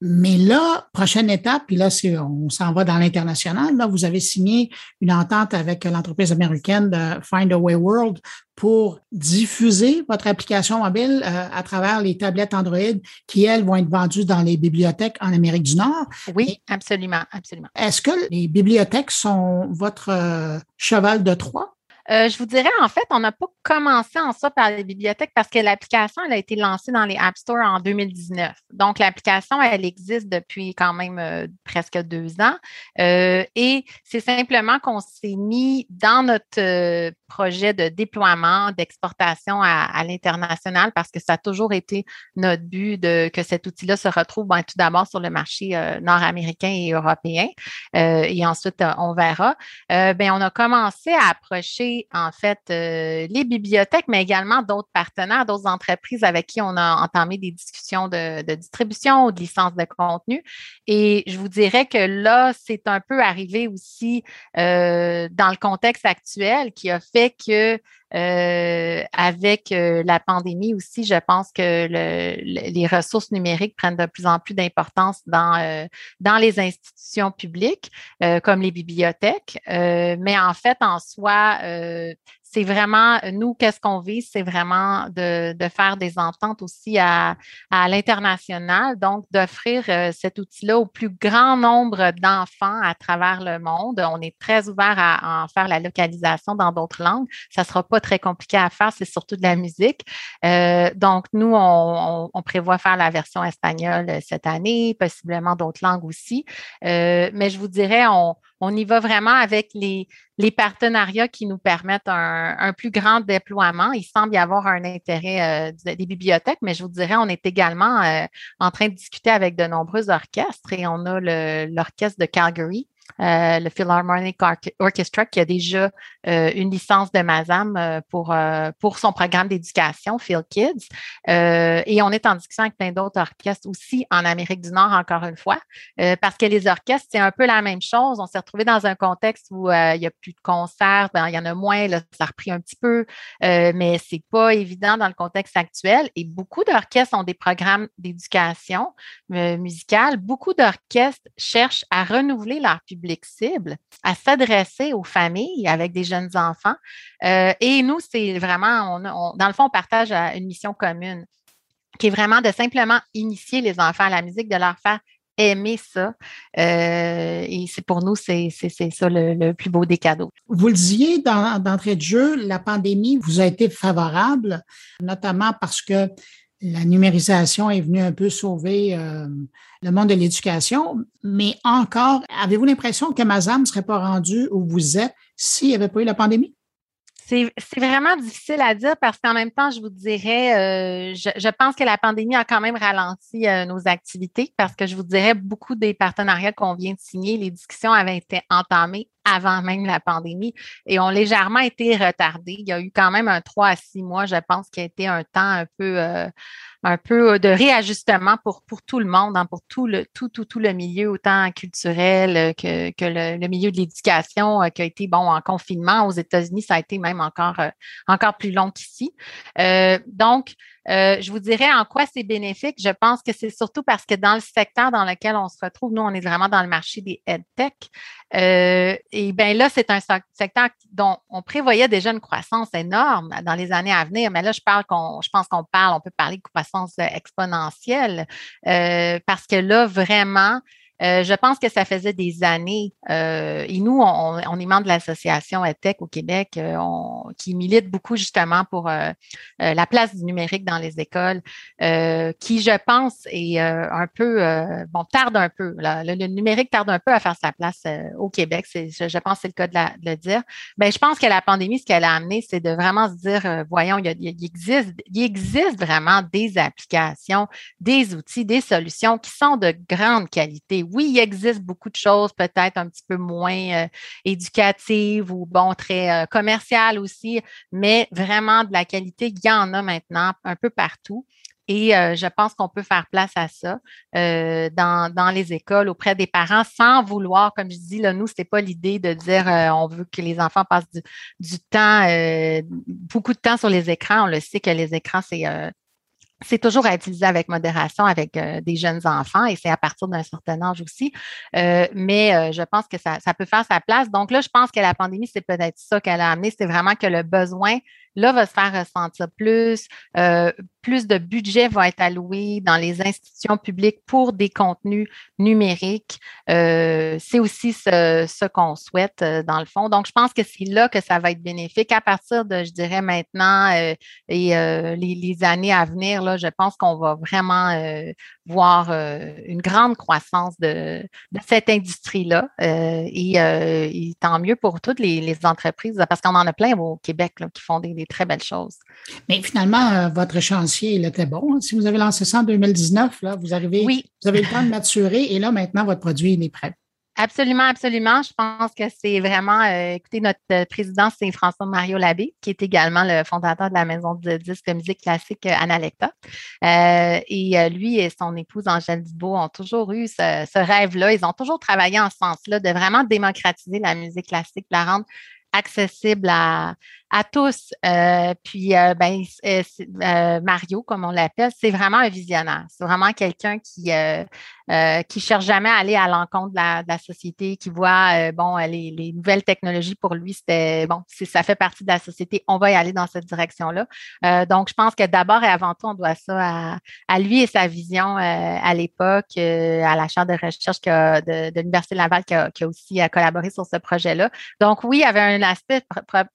[SPEAKER 1] Mais là, prochaine étape, puis là, on s'en va dans l'international. Là, vous avez signé une entente avec l'entreprise américaine de Findaway World pour diffuser votre application mobile euh, à travers les tablettes Android qui, elles, vont être vendues dans les bibliothèques en Amérique du Nord.
[SPEAKER 4] Oui, absolument, absolument.
[SPEAKER 1] Est-ce que les bibliothèques sont votre euh, cheval de Troie?
[SPEAKER 4] Euh, je vous dirais, en fait, on n'a pas commencé en ça par les bibliothèques parce que l'application, elle a été lancée dans les App Store en 2019. Donc, l'application, elle existe depuis quand même euh, presque deux ans. Euh, et c'est simplement qu'on s'est mis dans notre projet de déploiement, d'exportation à, l'international parce que ça a toujours été notre but de que cet outil-là se retrouve ben, tout d'abord sur le marché nord-américain et européen. et ensuite, on verra. ben, on a commencé à approcher en fait euh, les bibliothèques, mais également d'autres partenaires, d'autres entreprises avec qui on a entamé des discussions de, distribution ou de licence de contenu. Et je vous dirais que là, c'est un peu arrivé aussi euh, dans le contexte actuel qui a fait que euh, avec euh, la pandémie aussi, je pense que les ressources numériques prennent de plus en plus d'importance dans, euh, dans les institutions publiques, comme les bibliothèques. mais en fait, en soi, c'est vraiment, nous, qu'est-ce qu'on vise? C'est vraiment de, faire des ententes aussi à, l'international, donc d'offrir euh, cet outil-là au plus grand nombre d'enfants à travers le monde. On est très ouvert à, en faire la localisation dans d'autres langues. Ça ne sera pas très compliqué à faire, c'est surtout de la musique. Euh, donc, nous, on, prévoit faire la version espagnole cette année, possiblement d'autres langues aussi. Euh, mais je vous dirais, on, on y va vraiment avec les, partenariats qui nous permettent un, plus grand déploiement. Il semble y avoir un intérêt euh, des bibliothèques, mais je vous dirais, on est également euh, en train de discuter avec de nombreux orchestres et on a l'orchestre de Calgary euh, le Philharmonic Orchestra, qui a déjà euh, une licence de MASAM euh, pour, pour son programme d'éducation, Phil Kids. et on est en discussion avec plein d'autres orchestres aussi en Amérique du Nord, encore une fois, parce que les orchestres, c'est un peu la même chose. On s'est retrouvé dans un contexte où il n'y a plus de concerts, ben, il y en a moins, ça a repris un petit peu, mais c'est pas évident dans le contexte actuel. Et beaucoup d'orchestres ont des programmes d'éducation musicale. Beaucoup d'orchestres cherchent à renouveler leur public public cible, à s'adresser aux familles avec des jeunes enfants. Euh, et nous, c'est vraiment, dans le fond, on partage euh, une mission commune qui est vraiment de simplement initier les enfants à la musique, de leur faire aimer ça. Euh, et c'est pour nous, c'est ça le, plus beau des cadeaux.
[SPEAKER 1] Vous le disiez d'entrée de jeu, la pandémie vous a été favorable, notamment parce que la numérisation est venue un peu sauver euh, le monde de l'éducation, mais encore, avez-vous l'impression que Mazam ne serait pas rendu où vous êtes s'il n'y avait pas eu la pandémie?
[SPEAKER 4] C'est vraiment difficile à dire parce qu'en même temps, je vous dirais, euh, je, pense que la pandémie a quand même ralenti euh, nos activités parce que je vous dirais, beaucoup des partenariats qu'on vient de signer, les discussions avaient été entamées avant même la pandémie et ont légèrement été retardées. Il y a eu quand même un trois à six mois, je pense, qui a été un temps un peu euh, un peu de réajustement pour, pour tout le monde, hein, pour tout le, tout, tout, tout le milieu, autant culturel euh, que, que le, milieu de l'éducation euh, qui a été bon en confinement. Aux États-Unis, ça a été même encore, euh, encore plus long qu'ici. donc, euh, je vous dirais en quoi c'est bénéfique. Je pense que c'est surtout parce que dans le secteur dans lequel on se retrouve, nous, on est vraiment dans le marché des EdTech. Euh, et bien là, c'est un secteur dont on prévoyait déjà une croissance énorme dans les années à venir. Mais là, je parle qu'on, je pense qu'on parle, on peut parler de croissance exponentielle euh, parce que là, vraiment, euh, je pense que ça faisait des années, euh, et nous, on, est membre de l'association EdTech au Québec, euh, qui milite beaucoup justement pour la place du numérique dans les écoles, qui, je pense, est un peu, bon, tarde un peu. Le, numérique tarde un peu à faire sa place au Québec. Je, pense que c'est le cas de, le dire. Ben, je pense que la pandémie, ce qu'elle a amené, c'est de vraiment se dire, voyons, il, existe, il existe vraiment des applications, des outils, des solutions qui sont de grande qualité oui, il existe beaucoup de choses, peut-être un petit peu moins euh, éducatives ou bon, très euh, commerciales aussi, mais vraiment de la qualité, il y en a maintenant un peu partout. Et euh, je pense qu'on peut faire place à ça dans, les écoles auprès des parents sans vouloir, comme je dis, là, nous, ce n'est pas l'idée de dire on veut que les enfants passent du temps, beaucoup de temps sur les écrans. On le sait que les écrans, c'est c'est toujours à utiliser avec modération avec euh, des jeunes enfants et c'est à partir d'un certain âge aussi. Euh, mais euh, je pense que ça, ça, peut faire sa place. Donc là, je pense que la pandémie, c'est peut-être ça qu'elle a amené. C'est vraiment que le besoin là va se faire ressentir plus. Plus de budget va être alloué dans les institutions publiques pour des contenus numériques. Euh, c'est aussi ce, qu'on souhaite euh, dans le fond. Donc, je pense que c'est là que ça va être bénéfique. À partir de, je dirais maintenant euh, et les, années à venir, là, je pense qu'on va vraiment voir une grande croissance de, cette industrie-là. Et, tant mieux pour toutes les, entreprises, parce qu'on en a plein au Québec qui font des, des très belles choses.
[SPEAKER 1] Mais finalement, votre il était bon. Si vous avez lancé ça en 2019, là, vous arrivez,
[SPEAKER 4] oui.
[SPEAKER 1] vous avez le temps de maturer et là, maintenant, votre produit, il est prêt.
[SPEAKER 4] Absolument, absolument. Je pense que c'est vraiment, euh, écoutez, notre euh, président, c'est François Mario Labbé, qui est également le fondateur de la maison de disques de musique classique euh, Analecta. Euh, et lui et son épouse Angèle Dubois ont toujours eu ce, ce rêve-là. Ils ont toujours travaillé en ce sens-là de vraiment démocratiser la musique classique, la rendre accessible à, à tous. Euh, puis, euh, ben, euh, Mario, comme on l'appelle, c'est vraiment un visionnaire. C'est vraiment quelqu'un qui qui cherche jamais à aller à l'encontre de la, société, qui voit bon les, les, nouvelles technologies pour lui, c'était bon, ça fait partie de la société. On va y aller dans cette direction-là. donc, je pense que d'abord et avant tout, on doit ça à, à lui et sa vision à l'époque, à la chaire de recherche de, de l'Université Laval qui a, qui a aussi collaboré sur ce projet-là. Donc, oui, il y avait un aspect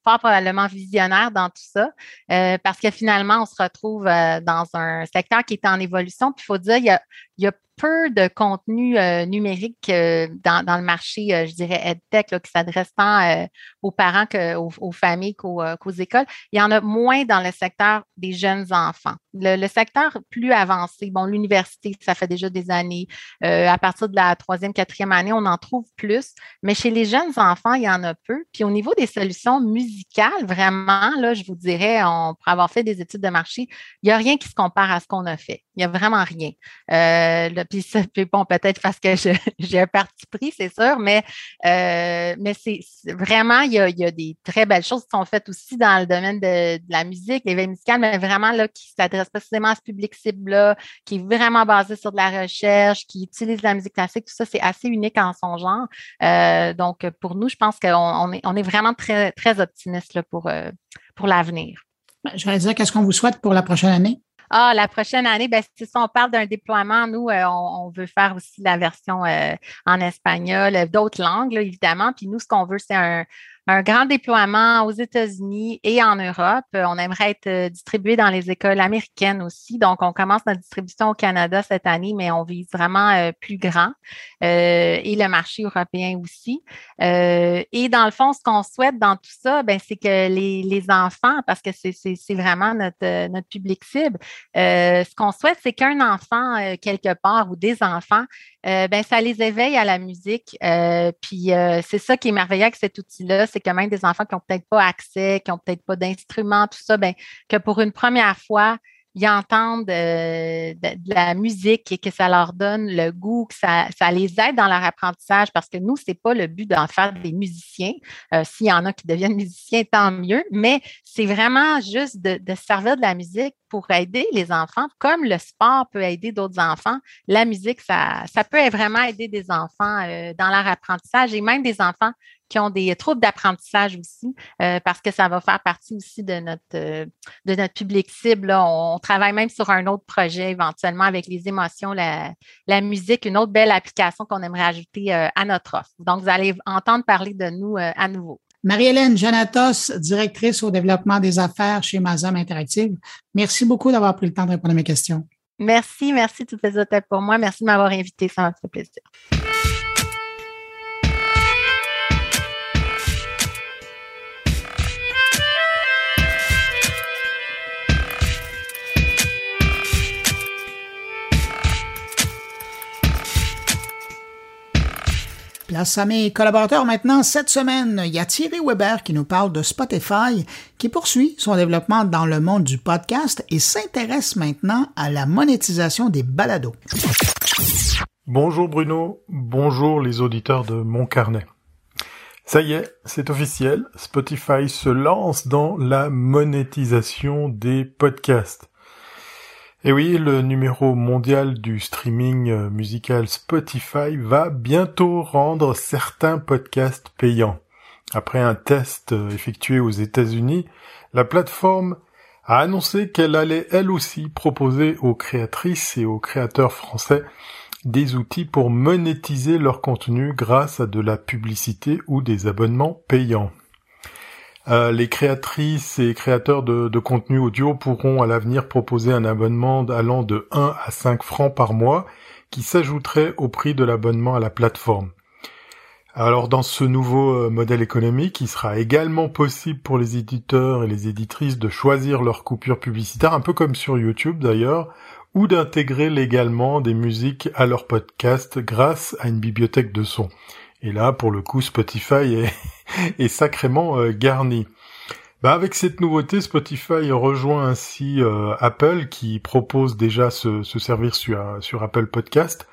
[SPEAKER 4] fort probablement visionnaire dans tout ça, euh, parce que finalement, on se retrouve euh, dans un secteur qui est en évolution. Puis il faut dire, il y a, il y a peu de contenu euh, numérique euh, dans, le marché, euh, je dirais, EdTech, qui s'adresse tant aux parents qu'aux aux familles qu'aux, écoles. Il y en a moins dans le secteur des jeunes enfants. Le, le secteur plus avancé, bon, l'université, ça fait déjà des années. à partir de la troisième, quatrième année, on en trouve plus. Mais chez les jeunes enfants, il y en a peu. Puis au niveau des solutions musicales, vraiment, là, je vous dirais, on, pour avoir fait des études de marché, il n'y a rien qui se compare à ce qu'on a fait. Il n'y a vraiment rien. Le, puis, bon, peut-être parce que j'ai un parti pris, c'est sûr, mais, euh, mais c'est vraiment, il y, a, des très belles choses qui sont faites aussi dans le domaine de, la musique, l'éveil musical, mais vraiment là, qui s'adresse précisément à ce public cible-là, qui est vraiment basé sur de la recherche, qui utilise la musique classique, tout ça, c'est assez unique en son genre. Euh, donc, pour nous, je pense qu'on on est, vraiment très, très optimiste pour, euh, pour l'avenir.
[SPEAKER 1] Ben, je vais dire, qu'est-ce qu'on vous souhaite pour la prochaine année?
[SPEAKER 4] Ah, la prochaine année, ben, si on parle d'un déploiement, nous, euh, on, veut faire aussi la version euh, en espagnol, d'autres langues, évidemment. Puis nous, ce qu'on veut, c'est un, un grand déploiement aux États-Unis et en Europe. On aimerait être euh, distribué dans les écoles américaines aussi. Donc, on commence notre distribution au Canada cette année, mais on vise vraiment euh, plus grand euh, et le marché européen aussi. Et dans le fond, ce qu'on souhaite dans tout ça, ben, c'est que les, enfants, parce que c'est vraiment notre, public cible, ce qu'on souhaite, c'est qu'un enfant, quelque part, ou des enfants, ben, ça les éveille à la musique. puis c'est ça qui est merveilleux avec cet outil-là, c'est que même des enfants qui n'ont peut-être pas accès, qui n'ont peut-être pas d'instruments, tout ça, ben, que pour une première fois, ils entendent euh, de, de, la musique et que ça leur donne le goût, que ça, ça les aide dans leur apprentissage parce que nous, c'est pas le but d'en faire des musiciens. Euh, S'il y en a qui deviennent musiciens, tant mieux, mais c'est vraiment juste de, de servir de la musique pour aider les enfants, comme le sport peut aider d'autres enfants, la musique, ça, peut vraiment aider des enfants euh, dans leur apprentissage et même des enfants qui ont des troubles d'apprentissage aussi, euh, parce que ça va faire partie aussi de notre euh, de notre public cible. On, travaille même sur un autre projet éventuellement avec les émotions, la, musique, une autre belle application qu'on aimerait ajouter à notre offre. Donc, vous allez entendre parler de nous à nouveau.
[SPEAKER 1] Marie-Hélène Janatos, directrice au développement des affaires chez Mazam Interactive. Merci beaucoup d'avoir pris le temps de répondre à mes questions.
[SPEAKER 4] Merci, merci toutes les hôtels pour moi. Merci de m'avoir invité, ça m'a fait plaisir.
[SPEAKER 1] Place à mes collaborateurs maintenant. Cette semaine, il y a Thierry Weber qui nous parle de Spotify, qui poursuit son développement dans le monde du podcast et s'intéresse maintenant à la monétisation des balados.
[SPEAKER 5] Bonjour Bruno, bonjour les auditeurs de Mon Carnet. Ça y est, c'est officiel, Spotify se lance dans la monétisation des podcasts. Et oui, le numéro mondial du streaming euh, musical Spotify va bientôt rendre certains podcasts payants. Après un test euh, effectué aux États-Unis, la plateforme a annoncé qu'elle allait elle aussi proposer aux créatrices et aux créateurs français des outils pour monétiser leur contenu grâce à de la publicité ou des abonnements payants. Euh, les créatrices et créateurs de, de contenu audio pourront à l'avenir proposer un abonnement allant de 1 à 5 francs par mois qui s'ajouterait au prix de l'abonnement à la plateforme. Alors dans ce nouveau euh, modèle économique, il sera également possible pour les éditeurs et les éditrices de choisir leur coupure publicitaire, un peu comme sur YouTube d'ailleurs, ou d'intégrer légalement des musiques à leur podcast grâce à une bibliothèque de sons. Et là, pour le coup, Spotify est, sacrément euh, garni. Bah avec cette nouveauté, Spotify rejoint ainsi euh, Apple qui propose déjà ce, service sur, sur Apple Podcast.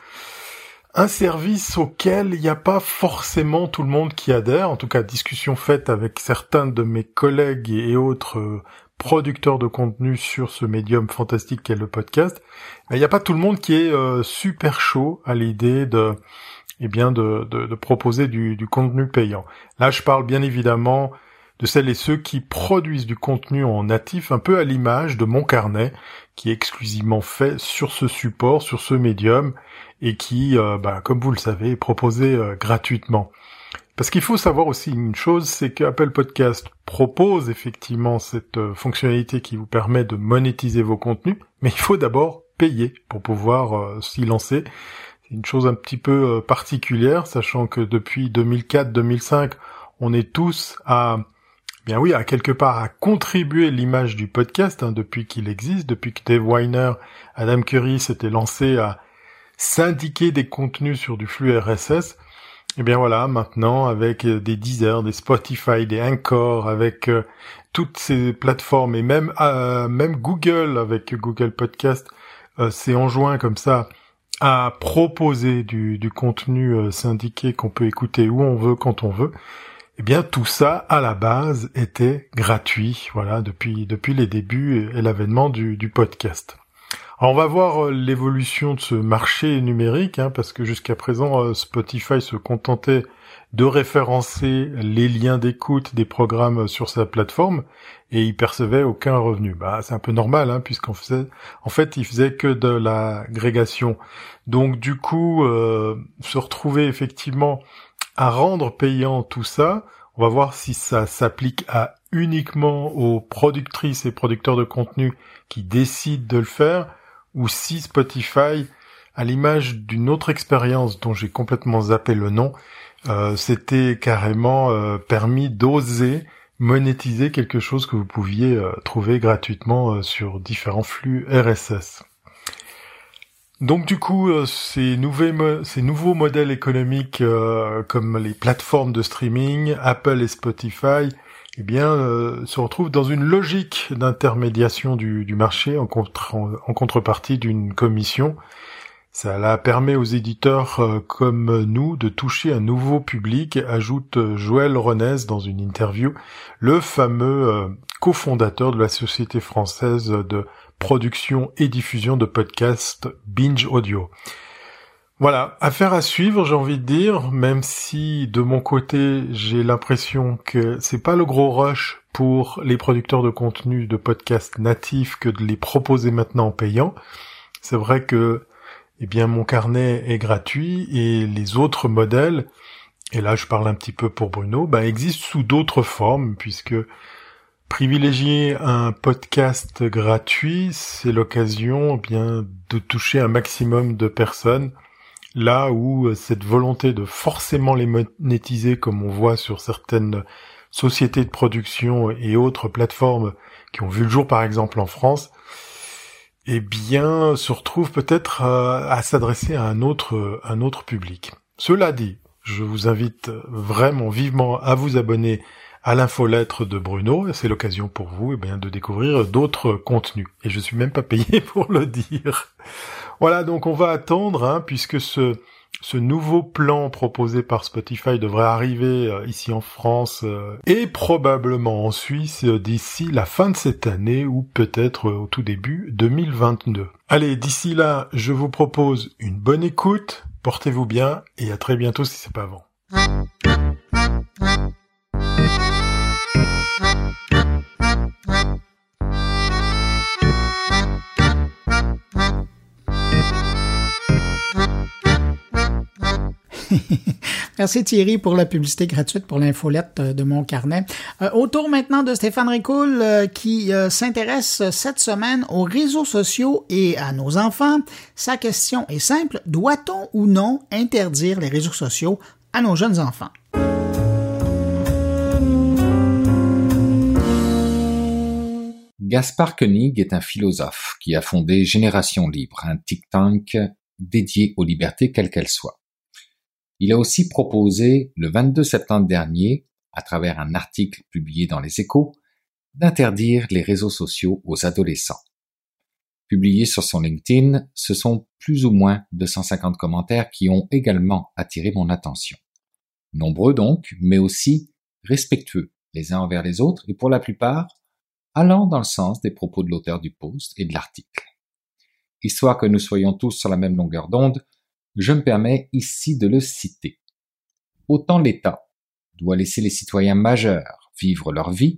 [SPEAKER 5] Un service auquel il n'y a pas forcément tout le monde qui adhère, en tout cas discussion faite avec certains de mes collègues et autres euh, producteurs de contenu sur ce médium fantastique qu'est le podcast. Il n'y a pas tout le monde qui est super chaud à l'idée de eh bien de, proposer du, contenu payant. Là, je parle bien évidemment de celles et ceux qui produisent du contenu en natif, un peu à l'image de mon carnet, qui est exclusivement fait sur ce support, sur ce médium, et qui, euh, bah, comme vous le savez, est proposé euh, gratuitement. Parce qu'il faut savoir aussi une chose, c'est qu'Apple Podcast propose effectivement cette euh, fonctionnalité qui vous permet de monétiser vos contenus, mais il faut d'abord payer pour pouvoir s'y lancer. Une chose un petit peu euh, particulière, sachant que depuis 2004-2005, on est tous à, bien oui, à quelque part à contribuer l'image du podcast hein, depuis qu'il existe, depuis que Dave Weiner, Adam Curry s'étaient lancés à syndiquer des contenus sur du flux RSS. Et eh bien voilà, maintenant avec euh, des Deezer, des Spotify, des Anchor, avec euh, toutes ces plateformes et même même Google avec Google Podcast, c'est enjoint comme ça à proposer du, contenu euh, syndiqué qu'on peut écouter où on veut, quand on veut, eh bien tout ça à la base était gratuit, voilà, depuis depuis les débuts et, l'avènement du, du podcast. Alors on va voir euh, l'évolution de ce marché numérique, hein, parce que jusqu'à présent euh, Spotify se contentait de référencer les liens d'écoute des programmes sur sa plateforme et il percevait aucun revenu. Bah c'est un peu normal hein, puisqu'en faisait en fait il faisait que de l'agrégation. Donc du coup euh, se retrouver effectivement à rendre payant tout ça, on va voir si ça s'applique à uniquement aux productrices et producteurs de contenu qui décident de le faire ou si Spotify à l'image d'une autre expérience dont j'ai complètement zappé le nom, euh, c'était carrément euh, permis d'oser monétiser quelque chose que vous pouviez euh, trouver gratuitement sur différents flux RSS. Donc du coup, ces, ces, nouveaux modèles économiques comme les plateformes de streaming, Apple et Spotify, eh bien, se retrouvent dans une logique d'intermédiation du, marché en contrepartie d'une commission cela permet aux éditeurs euh, comme nous de toucher un nouveau public, ajoute euh, Joël Renez dans une interview, le fameux euh, cofondateur de la société française de production et diffusion de podcasts Binge Audio. Voilà, affaire à suivre, j'ai envie de dire, même si de mon côté, j'ai l'impression que c'est pas le gros rush pour les producteurs de contenu de podcasts natifs que de les proposer maintenant en payant. C'est vrai que eh bien mon carnet est gratuit et les autres modèles, et là je parle un petit peu pour Bruno, bah, existent sous d'autres formes puisque privilégier un podcast gratuit, c'est l'occasion eh bien de toucher un maximum de personnes là où cette volonté de forcément les monétiser comme on voit sur certaines sociétés de production et autres plateformes qui ont vu le jour par exemple en France, eh bien, se retrouve peut-être à, s'adresser à un autre, un autre public. Cela dit, je vous invite vraiment vivement à vous abonner à l'infolettre de Bruno. C'est l'occasion pour vous eh bien, de découvrir d'autres contenus. Et je suis même pas payé pour le dire. Voilà, donc on va attendre, hein, puisque ce, Ce nouveau plan proposé par Spotify devrait arriver euh, ici en France euh, et probablement en Suisse euh, d'ici la fin de cette année ou peut-être au tout début 2022. Allez, d'ici là, je vous propose une bonne écoute, portez-vous bien et à très bientôt si c'est pas avant.
[SPEAKER 1] Merci Thierry pour la publicité gratuite pour l'infolette euh, de mon carnet. Euh, autour maintenant de Stéphane Ricoul euh, qui s'intéresse cette semaine aux réseaux sociaux et à nos enfants. Sa question est simple, doit-on ou non interdire les réseaux sociaux à nos jeunes enfants?
[SPEAKER 6] Gaspard Koenig est un philosophe qui a fondé Génération Libre, un think tank dédié aux libertés quelles qu'elles soient. Il a aussi proposé, le 22 septembre dernier, à travers un article publié dans les échos, d'interdire les réseaux sociaux aux adolescents. Publié sur son LinkedIn, ce sont plus ou moins 250 commentaires qui ont également attiré mon attention. Nombreux donc, mais aussi respectueux les uns envers les autres et pour la plupart allant dans le sens des propos de l'auteur du post et de l'article. Histoire que nous soyons tous sur la même longueur d'onde, je me permets ici de le citer. Autant l'État doit laisser les citoyens majeurs vivre leur vie,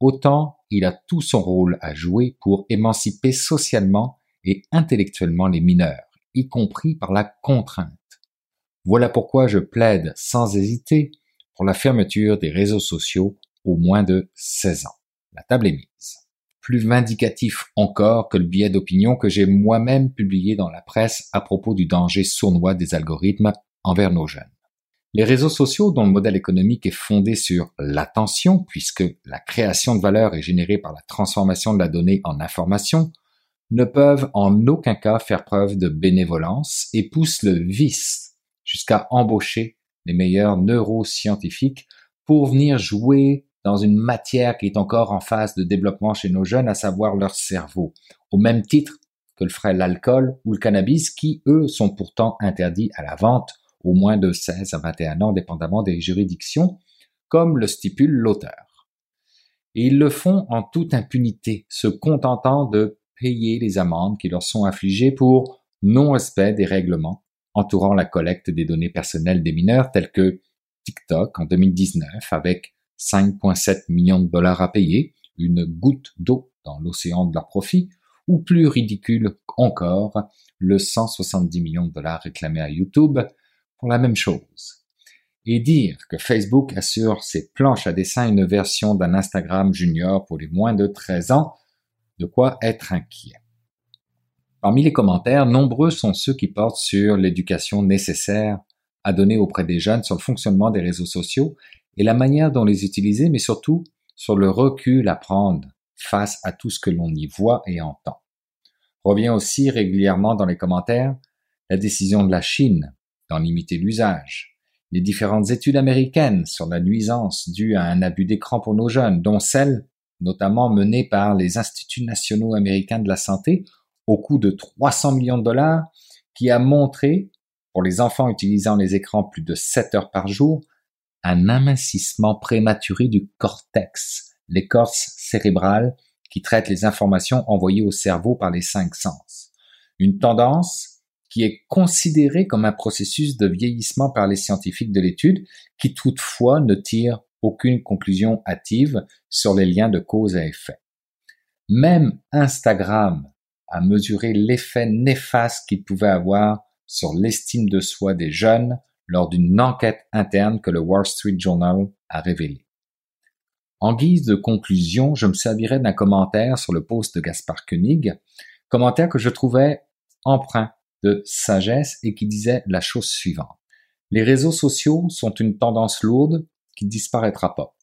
[SPEAKER 6] autant il a tout son rôle à jouer pour émanciper socialement et intellectuellement les mineurs, y compris par la contrainte. Voilà pourquoi je plaide sans hésiter pour la fermeture des réseaux sociaux au moins de 16 ans. La table est mise plus vindicatif encore que le billet d'opinion que j'ai moi-même publié dans la presse à propos du danger sournois des algorithmes envers nos jeunes. Les réseaux sociaux, dont le modèle économique est fondé sur l'attention, puisque la création de valeur est générée par la transformation de la donnée en information, ne peuvent en aucun cas faire preuve de bénévolence et poussent le vice jusqu'à embaucher les meilleurs neuroscientifiques pour venir jouer dans une matière qui est encore en phase de développement chez nos jeunes, à savoir leur cerveau, au même titre que le ferait l'alcool ou le cannabis, qui, eux, sont pourtant interdits à la vente au moins de 16 à 21 ans, dépendamment des juridictions, comme le stipule l'auteur. Et ils le font en toute impunité, se contentant de payer les amendes qui leur sont infligées pour non-respect des règlements entourant la collecte des données personnelles des mineurs, tels que TikTok en 2019 avec 5,7 millions de dollars à payer, une goutte d'eau dans l'océan de leur profit, ou plus ridicule encore, le 170 millions de dollars réclamés à YouTube pour la même chose. Et dire que Facebook assure ses planches à dessin une version d'un Instagram junior pour les moins de 13 ans, de quoi être inquiet. Parmi les commentaires, nombreux sont ceux qui portent sur l'éducation nécessaire à donner auprès des jeunes sur le fonctionnement des réseaux sociaux et la manière dont les utiliser, mais surtout sur le recul à prendre face à tout ce que l'on y voit et entend. Revient aussi régulièrement dans les commentaires la décision de la Chine d'en limiter l'usage, les différentes études américaines sur la nuisance due à un abus d'écran pour nos jeunes, dont celle notamment menée par les instituts nationaux américains de la santé au coût de 300 millions de dollars, qui a montré, pour les enfants utilisant les écrans plus de 7 heures par jour, un amincissement prématuré du cortex, l'écorce cérébrale qui traite les informations envoyées au cerveau par les cinq sens. Une tendance qui est considérée comme un processus de vieillissement par les scientifiques de l'étude, qui toutefois ne tire aucune conclusion hâtive sur les liens de cause à effet. Même Instagram a mesuré l'effet néfaste qu'il pouvait avoir sur l'estime de soi des jeunes lors d'une enquête interne que le Wall Street Journal a révélée. En guise de conclusion, je me servirai d'un commentaire sur le post de Gaspard Koenig, commentaire que je trouvais empreint de sagesse et qui disait la chose suivante. Les réseaux sociaux sont une tendance lourde qui disparaîtra pas.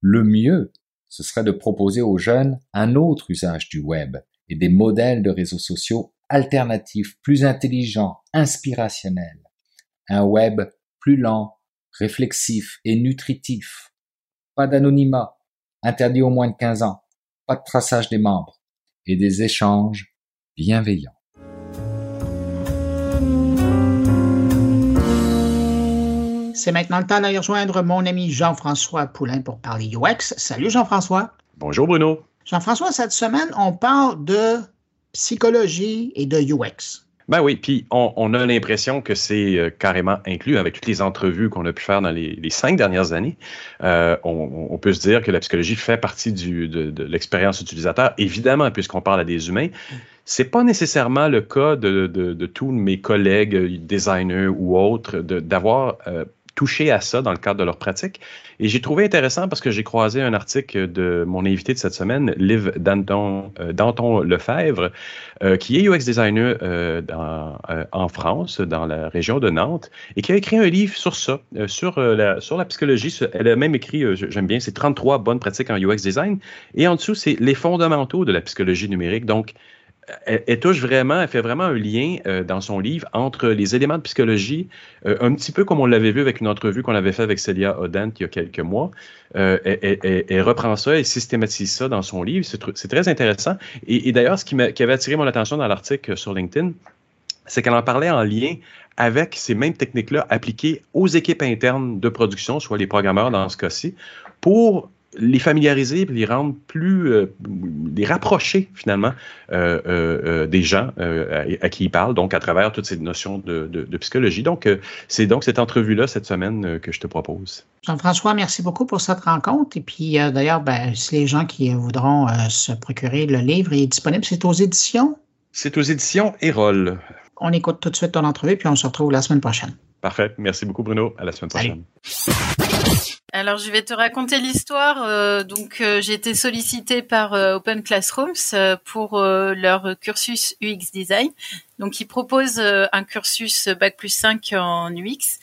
[SPEAKER 6] Le mieux, ce serait de proposer aux jeunes un autre usage du web et des modèles de réseaux sociaux alternatifs, plus intelligents, inspirationnels, un web plus lent, réflexif et nutritif. Pas d'anonymat, interdit aux moins de 15 ans, pas de traçage des membres et des échanges bienveillants.
[SPEAKER 1] C'est maintenant le temps d'aller rejoindre mon ami Jean-François Poulain pour parler UX. Salut Jean-François.
[SPEAKER 7] Bonjour Bruno.
[SPEAKER 1] Jean-François, cette semaine, on parle de psychologie et de UX.
[SPEAKER 7] Ben oui, puis on, a l'impression que c'est euh, carrément inclus avec toutes les entrevues qu'on a pu faire dans les, cinq dernières années. Euh, on, peut se dire que la psychologie fait partie de, l'expérience utilisateur, évidemment, puisqu'on parle à des humains. C'est pas nécessairement le cas de, de, tous mes collègues euh, designers ou autres d'avoir touché à ça dans le cadre de leur pratique. Et j'ai trouvé intéressant parce que j'ai croisé un article de mon invité de cette semaine, Liv Danton, euh, Danton Lefebvre, euh, qui est UX designer euh, dans, en France, dans la région de Nantes, et qui a écrit un livre sur ça, sur, la, sur la psychologie. Elle a même écrit, j'aime bien, c'est 33 bonnes pratiques en UX design. Et en dessous, c'est les fondamentaux de la psychologie numérique. Donc, elle, touche vraiment, elle fait vraiment un lien euh, dans son livre entre les éléments de psychologie, euh, un petit peu comme on l'avait vu avec une entrevue qu'on avait fait avec Celia Odent il y a quelques mois. Euh, elle, reprend ça et systématise ça dans son livre. C'est très intéressant. Et, d'ailleurs, ce qui, qui, avait attiré mon attention dans l'article sur LinkedIn, c'est qu'elle en parlait en lien avec ces mêmes techniques-là appliquées aux équipes internes de production, soit les programmeurs dans ce cas-ci, pour les familiariser et les rendre plus, euh, les rapprocher finalement euh, euh, des gens à, qui ils parlent, donc à travers toutes ces notions de, de, psychologie. Donc, c'est donc cette entrevue-là cette semaine que je te propose.
[SPEAKER 1] Jean-François, merci beaucoup pour cette rencontre. Et puis d'ailleurs, ben, si les gens qui voudront se procurer le livre est disponible, c'est aux éditions?
[SPEAKER 7] C'est aux éditions Erol.
[SPEAKER 1] On écoute tout de suite ton entrevue, puis on se retrouve la semaine prochaine.
[SPEAKER 7] Parfait. Merci beaucoup, Bruno. À la semaine prochaine.
[SPEAKER 8] Alors, je vais te raconter l'histoire. Euh, donc, euh, j'ai été sollicitée par euh, Open Classrooms pour leur cursus UX Design. Donc, ils proposent un cursus Bac plus 5 en UX.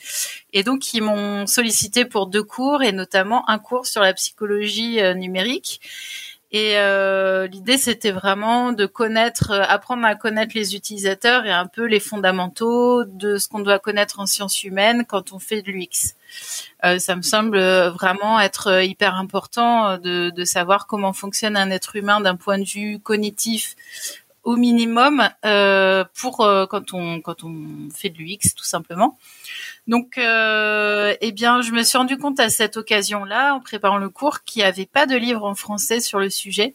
[SPEAKER 8] Et donc, ils m'ont sollicité pour deux cours et notamment un cours sur la psychologie numérique. Et euh, l'idée, c'était vraiment de connaître, euh, apprendre à connaître les utilisateurs et un peu les fondamentaux de ce qu'on doit connaître en sciences humaines quand on fait de l'UX. Euh, ça me semble vraiment être hyper important de, de, savoir comment fonctionne un être humain d'un point de vue cognitif au minimum euh, pour euh, quand on quand on fait de l'UX tout simplement. Donc, euh, eh bien, je me suis rendu compte à cette occasion-là, en préparant le cours, qu'il n'y avait pas de livre en français sur le sujet.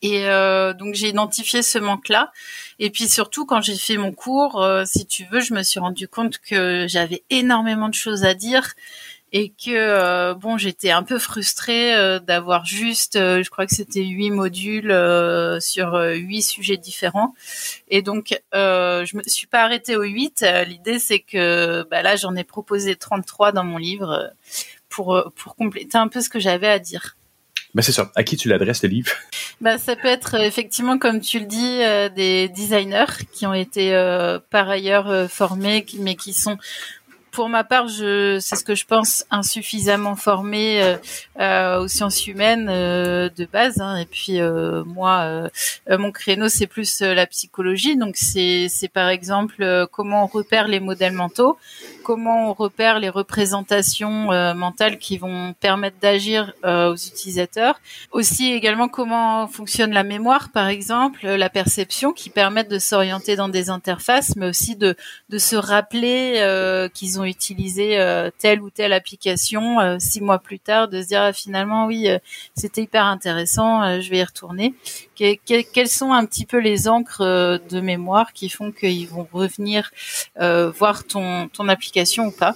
[SPEAKER 8] Et euh, donc j'ai identifié ce manque-là. Et puis surtout quand j'ai fait mon cours, euh, si tu veux, je me suis rendu compte que j'avais énormément de choses à dire et que euh, bon j'étais un peu frustrée euh, d'avoir juste euh, je crois que c'était huit modules sur huit sujets différents. Et donc je me suis pas arrêtée aux huit. L'idée c'est que bah, là j'en ai proposé 33 dans mon livre pour pour compléter un peu ce que j'avais à dire.
[SPEAKER 7] Ben c'est ça. À qui tu l'adresses le livre
[SPEAKER 8] bah, ça peut être effectivement, comme tu le dis, des designers qui ont été par ailleurs formés, mais qui sont pour ma part, je, c'est ce que je pense, insuffisamment formée euh, euh, aux sciences humaines euh, de base. Hein. Et puis euh, moi, mon créneau, c'est plus la psychologie. Donc c'est, c'est par exemple comment on repère les modèles mentaux, comment on repère les représentations mentales qui vont permettre d'agir aux utilisateurs. Aussi également comment fonctionne la mémoire, par exemple, la perception, qui permettent de s'orienter dans des interfaces, mais aussi de, de se rappeler qu'ils ont utiliser euh, telle ou telle application euh, six mois plus tard, de se dire ah, finalement oui euh, c'était hyper intéressant, je vais y retourner. quelles sont un petit peu les encres de mémoire qui font qu'ils vont revenir voir ton ton application? Ou pas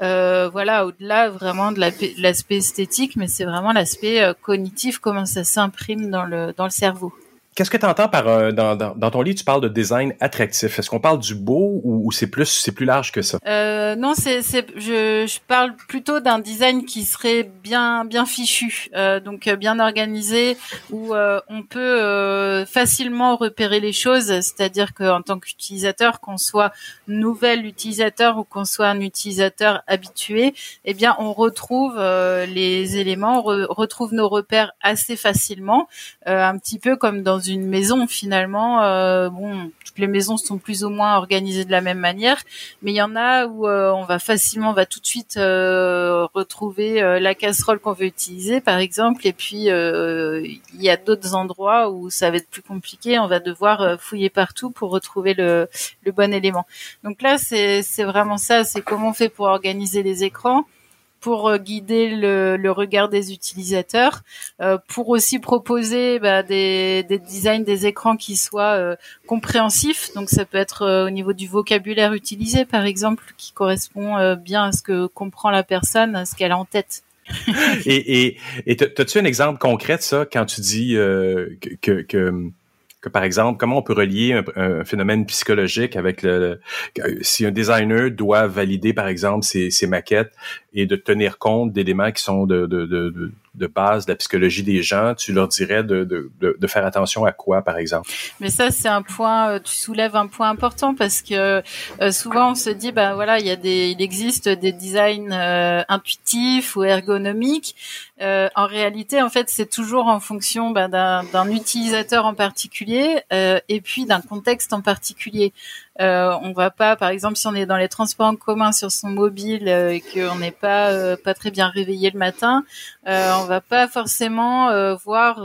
[SPEAKER 8] voilà, au-delà vraiment de l'aspect esthétique, mais c'est vraiment l'aspect cognitif, comment ça s'imprime dans le dans le cerveau.
[SPEAKER 7] Qu'est-ce que tu entends par euh, dans, dans, ton livre, tu parles de design attractif. Est-ce qu'on parle du beau ou, c'est plus c'est plus large que ça?
[SPEAKER 8] Euh, Non, c'est je, je parle plutôt d'un design qui serait bien bien fichu, euh, donc euh, bien organisé où euh, on peut facilement repérer les choses. C'est-à-dire qu'en tant qu'utilisateur, qu'on soit nouvel utilisateur ou qu'on soit un utilisateur habitué, eh bien on retrouve les éléments, on retrouve nos repères assez facilement, un petit peu comme dans maison finalement, euh, bon, toutes les maisons sont plus ou moins organisées de la même manière, mais il y en a où euh, on va facilement, on va tout de suite retrouver la casserole qu'on veut utiliser, par exemple, et puis il y a d'autres endroits où ça va être plus compliqué, on va devoir fouiller partout pour retrouver le, le bon élément. Donc là, c'est vraiment ça, c'est comment on fait pour organiser les écrans pour euh, guider le, regard des utilisateurs, euh, pour aussi proposer bah, des, designs des écrans qui soient euh, compréhensifs. Donc ça peut être au niveau du vocabulaire utilisé, par exemple, qui correspond bien à ce que comprend la personne, à ce qu'elle a en tête.
[SPEAKER 7] et et, as-tu un exemple concret de ça quand tu dis que, que que par exemple, comment on peut relier un, phénomène psychologique avec le, si un designer doit valider par exemple ses, maquettes et de tenir compte d'éléments qui sont de base de la psychologie des gens, tu leur dirais de, de, de faire attention à quoi, par exemple?
[SPEAKER 8] Mais ça, c'est un point. Euh, tu soulèves un point important parce que euh, souvent on se dit, bah voilà, il y a des, il existe des designs euh, intuitifs ou ergonomiques. Euh, en réalité, en fait, c'est toujours en fonction bah, d'un utilisateur en particulier et puis d'un contexte en particulier. Euh, on va pas, par exemple, si on est dans les transports en commun sur son mobile euh, et qu'on n'est pas euh, pas très bien réveillé le matin, euh, on va pas forcément euh, voir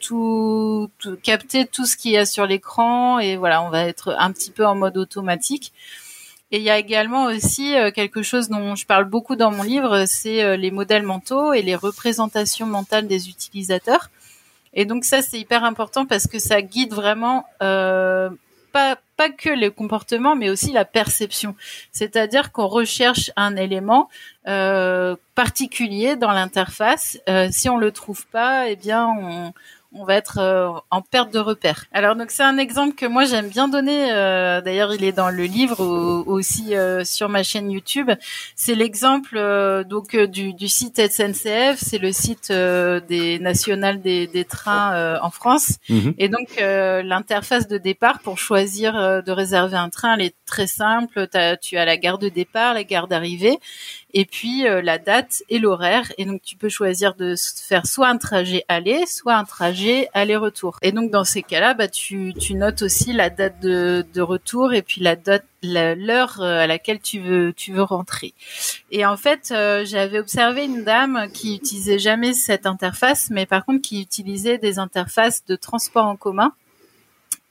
[SPEAKER 8] tout, tout, capter tout ce qu'il y a sur l'écran et voilà, on va être un petit peu en mode automatique. Et il y a également aussi quelque chose dont je parle beaucoup dans mon livre, c'est les modèles mentaux et les représentations mentales des utilisateurs. Et donc ça, c'est hyper important parce que ça guide vraiment euh, pas que les comportements, mais aussi la perception. C'est-à-dire qu'on recherche un élément euh, particulier dans l'interface. Euh, si on le trouve pas, eh bien on, on va être euh, en perte de repère. Alors donc c'est un exemple que moi j'aime bien donner. Euh, d'ailleurs il est dans le livre aussi euh, sur ma chaîne YouTube. C'est l'exemple donc du, du, site SNCF. C'est le site des nationales des, des trains en France. Mhm. Et donc l'interface de départ pour choisir de réserver un train, elle est très simple. As, tu as la gare de départ, la gare d'arrivée et puis euh, la date et l'horaire. Et donc tu peux choisir de faire soit un trajet aller, soit un trajet aller-retour. Et donc dans ces cas-là, bah, tu, tu notes aussi la date de, de retour et puis la date l'heure euh, à laquelle tu veux tu veux rentrer. Et en fait, euh, j'avais observé une dame qui utilisait jamais cette interface, mais par contre qui utilisait des interfaces de transport en commun.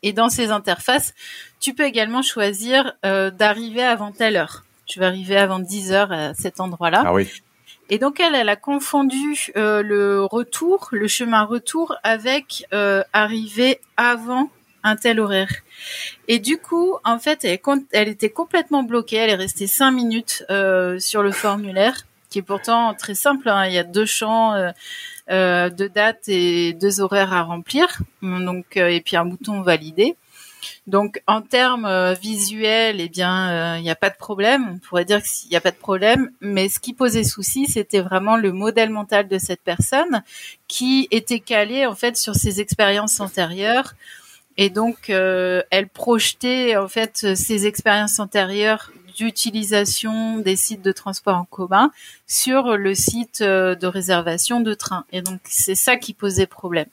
[SPEAKER 8] Et dans ces interfaces, tu peux également choisir d'arriver avant telle heure je vais arriver avant 10 heures à cet endroit-là.
[SPEAKER 7] Ah oui.
[SPEAKER 8] Et donc elle, elle a confondu euh, le retour, le chemin retour, avec euh, arriver avant un tel horaire. Et du coup, en fait, elle, elle était complètement bloquée. Elle est restée cinq minutes euh, sur le formulaire, qui est pourtant très simple. Hein. Il y a deux champs. Euh, euh, deux dates et deux horaires à remplir, donc et puis un bouton validé. Donc en termes euh, visuels, eh bien, il euh, n'y a pas de problème. On pourrait dire qu'il n'y a pas de problème, mais ce qui posait souci, c'était vraiment le modèle mental de cette personne qui était calé en fait sur ses expériences antérieures. Et donc, euh, elle projetait en fait ses expériences antérieures d'utilisation des sites de transport en commun sur le site de réservation de train. Et donc, c'est ça qui posait problème.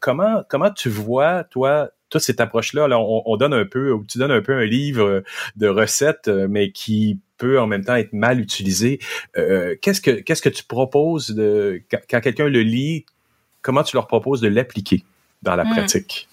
[SPEAKER 7] comment comment tu vois toi toute cette approche-là, on, donne un peu, ou tu donnes un peu un livre de recettes, euh, mais qui peut en même temps être mal utilisé. Euh, qu'est-ce que qu'est-ce que tu proposes de quand, quelqu'un le lit, comment tu leur proposes de l'appliquer dans la hmm. pratique?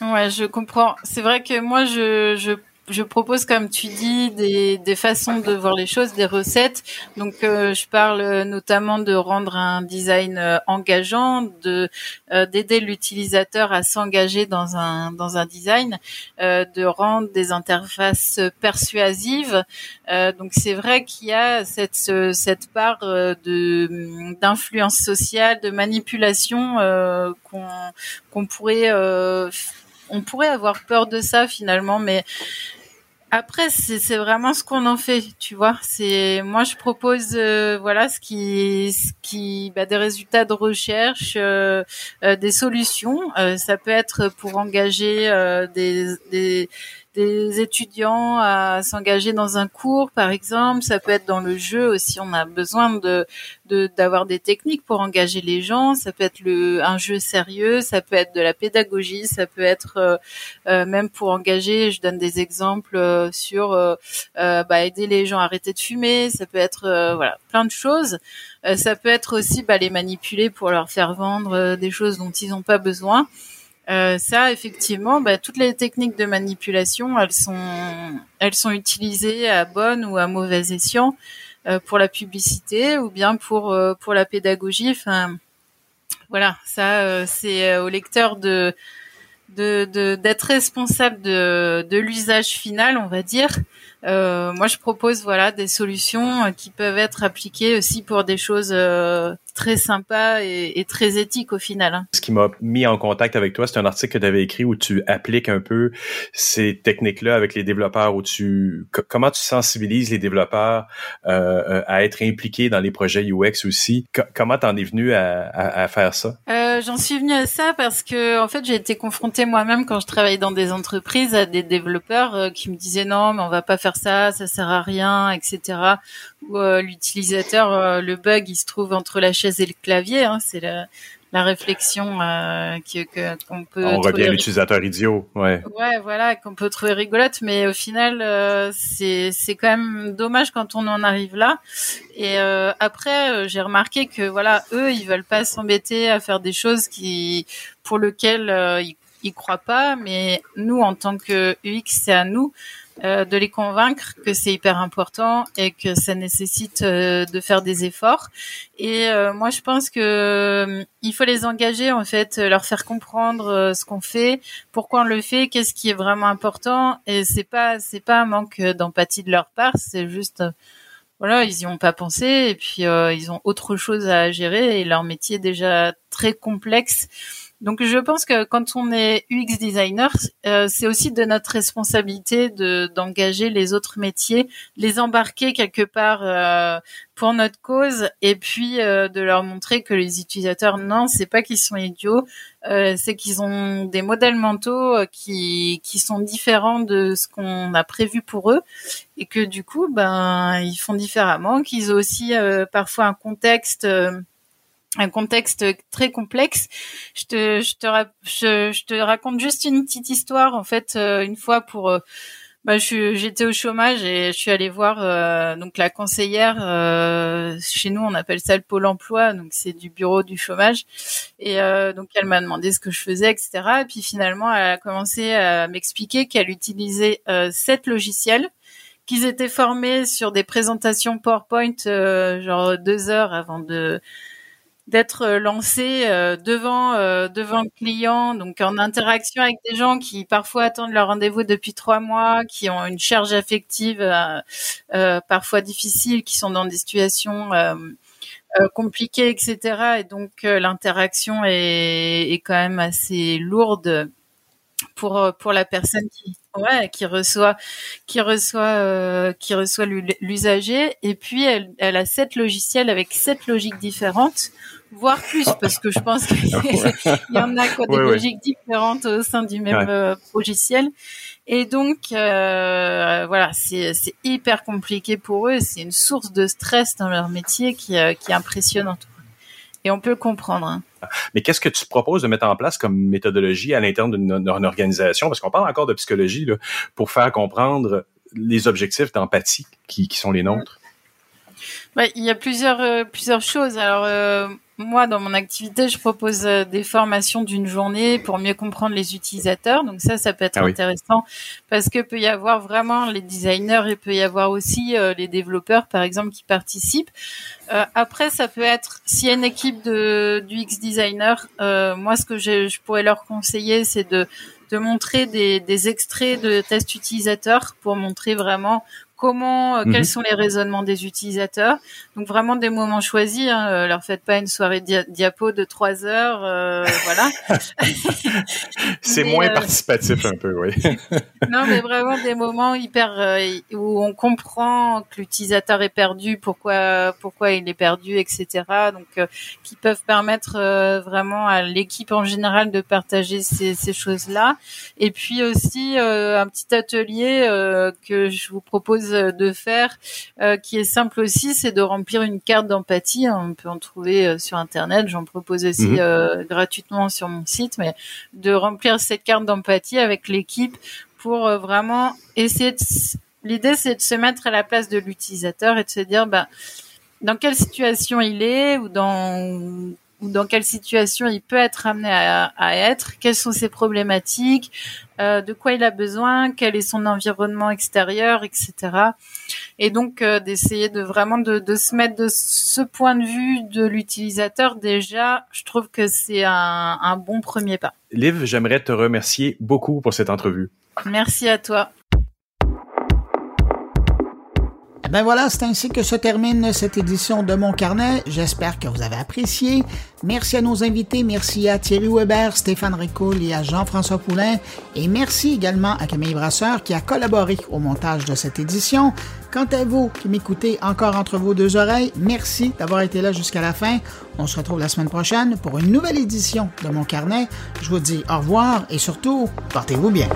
[SPEAKER 8] Ouais, je comprends. C'est vrai que moi, je, je je propose, comme tu dis, des, des, façons de voir les choses, des recettes. Donc, euh, je parle notamment de rendre un design euh, engageant, de euh, d'aider l'utilisateur à s'engager dans un dans un design, de rendre des interfaces persuasives. donc, c'est vrai qu'il y a cette cette part de d'influence sociale, de manipulation qu'on qu'on pourrait on pourrait avoir peur de ça finalement, mais après, c'est vraiment ce qu'on en fait, tu vois. C'est moi, je propose, euh, voilà, ce qui, ce qui, bah, des résultats de recherche, euh, euh, des solutions. ça peut être pour engager des, des, des étudiants à s'engager dans un cours, par exemple. Ça peut être dans le jeu aussi. On a besoin de d'avoir des techniques pour engager les gens. Ça peut être le un jeu sérieux. Ça peut être de la pédagogie. Ça peut être euh, euh, même pour engager. Je donne des exemples euh, sur bah, aider les gens à arrêter de fumer. Ça peut être voilà plein de choses. ça peut être aussi bah, les manipuler pour leur faire vendre des choses dont ils n'ont pas besoin. Euh, ça, effectivement, bah, toutes les techniques de manipulation, elles sont, elles sont utilisées à bon ou à mauvais escient euh, pour la publicité ou bien pour euh, pour la pédagogie. Enfin, voilà, ça, c'est au lecteur de de d'être responsable de de l'usage final, on va dire. moi, je propose voilà des solutions qui peuvent être appliquées aussi pour des choses très sympa et, et, très éthique au final. Hein.
[SPEAKER 7] Ce qui m'a mis en contact avec toi, c'est un article que tu avais écrit où tu appliques un peu ces techniques-là avec les développeurs, où tu comment tu sensibilises les développeurs euh, euh à être impliqués dans les projets UX aussi. comment t'en es venu à, à, à faire ça?
[SPEAKER 8] Euh, J'en suis venu à ça parce que en fait j'ai été confrontée moi-même quand je travaillais dans des entreprises à des développeurs euh, qui me disaient non mais on va pas faire ça, ça sert à rien, etc. Ou euh, l'utilisateur, le bug il se trouve entre la chaise et le clavier. Hein, c'est la, la réflexion euh, qu'on peut.
[SPEAKER 7] On revient à l'utilisateur idiot, ouais.
[SPEAKER 8] Ouais, voilà, qu'on peut trouver rigolote, mais au final, euh, c'est c'est quand même dommage quand on en arrive là. Et euh, après, euh, j'ai remarqué que voilà, eux, ils veulent pas s'embêter à faire des choses qui pour lesquelles ils, ils croient pas, mais nous, en tant que UX, c'est à nous euh, de les convaincre que c'est hyper important et que ça nécessite euh, de faire des efforts. Et euh, moi, je pense que il faut les engager en fait, leur faire comprendre ce qu'on fait, pourquoi on le fait, qu'est-ce qui est vraiment important. Et c'est pas c'est pas un manque d'empathie de leur part, c'est juste voilà, ils y ont pas pensé et puis ils ont autre chose à gérer et leur métier est déjà très complexe. Donc je pense que quand on est UX designer, euh, c'est aussi de notre responsabilité de d'engager les autres métiers, les embarquer quelque part euh, pour notre cause, et puis euh, de leur montrer que les utilisateurs, non, c'est pas qu'ils sont idiots, c'est qu'ils ont des modèles mentaux qui qui sont différents de ce qu'on a prévu pour eux, et que du coup, ben ils font différemment, qu'ils ont aussi parfois un contexte un contexte très complexe. Je te, je te, je, te raconte juste une petite histoire. En fait, euh, une fois pour, euh, bah, j'étais au chômage et je suis allée voir euh, donc la conseillère. chez nous, on appelle ça le pôle emploi, donc c'est du bureau du chômage. Et donc elle m'a demandé ce que je faisais, etc. Et puis finalement, elle a commencé à m'expliquer qu'elle utilisait sept logiciels qu'ils étaient formés sur des présentations PowerPoint, genre deux heures avant de d'être euh, lancé euh, devant euh, devant le client, donc en interaction avec des gens qui parfois attendent leur rendez-vous depuis trois mois, qui ont une charge affective parfois difficile, qui sont dans des situations compliquées, etc. Et donc l'interaction est, est quand même assez lourde pour pour la personne qui ouais qui reçoit qui reçoit qui reçoit l'usager et puis elle, elle a sept logiciels avec sept logiques différentes voire plus, parce que je pense qu'il y en a quoi, des logiques différentes au sein du même euh, logiciel. Et donc, euh, voilà, c'est hyper compliqué pour eux. C'est une source de stress dans leur métier qui, euh, qui est impressionnante. Et on peut le comprendre. Hein.
[SPEAKER 7] Mais qu'est-ce que tu proposes de mettre en place comme méthodologie à l'intérieur d'une organisation? Parce qu'on parle encore de psychologie là, pour faire comprendre les objectifs d'empathie qui sont les nôtres.
[SPEAKER 8] Bah, il y a plusieurs euh, plusieurs choses. Alors euh, moi, dans mon activité, je propose euh, des formations d'une journée pour mieux comprendre les utilisateurs. Donc ça, ça peut être ah intéressant parce que peut y avoir vraiment les designers et peut y avoir aussi les développeurs, par exemple, qui participent. après, ça peut être s'il y a une équipe de du X designer, moi, ce que je, je pourrais leur conseiller, c'est de de montrer des, des extraits de tests utilisateurs pour montrer vraiment comment, euh, quels mhm. sont les raisonnements des utilisateurs. Donc vraiment des moments choisis. Hein, euh, leur faites pas une soirée diapo de trois heures, euh, voilà.
[SPEAKER 7] C'est moins participatif un peu, oui.
[SPEAKER 8] non, mais vraiment des moments hyper où on comprend que l'utilisateur est perdu, pourquoi pourquoi il est perdu, etc. Donc qui peuvent permettre vraiment à l'équipe en général de partager ces, ces choses-là. Et puis aussi un petit atelier que je vous propose de faire, euh, qui est simple aussi, c'est de remplir une carte d'empathie. On peut en trouver euh, sur Internet. J'en propose aussi mhm. euh, gratuitement sur mon site, mais de remplir cette carte d'empathie avec l'équipe pour vraiment essayer de... L'idée, c'est de se mettre à la place de l'utilisateur et de se dire, bah, dans quelle situation il est ou dans ou dans quelle situation il peut être amené à, être, quelles sont ses problématiques, euh, de quoi il a besoin, quel est son environnement extérieur, etc. Et donc euh, d'essayer de vraiment de, de, se mettre de ce point de vue de l'utilisateur déjà, je trouve que c'est un, un bon premier pas.
[SPEAKER 7] Liv, j'aimerais te remercier beaucoup pour cette entrevue.
[SPEAKER 8] Merci à toi.
[SPEAKER 1] Ben voilà, c'est ainsi que se termine cette édition de Mon Carnet. J'espère que vous avez apprécié. Merci à nos invités, merci à Thierry Weber, Stéphane Ricoul et à Jean-François Poulain. Et merci également à Camille Brasseur qui a collaboré au montage de cette édition. Quant à vous qui m'écoutez encore entre vos deux oreilles, merci d'avoir été là jusqu'à la fin. On se retrouve la semaine prochaine pour une nouvelle édition de Mon Carnet. Je vous dis au revoir et surtout, portez-vous bien.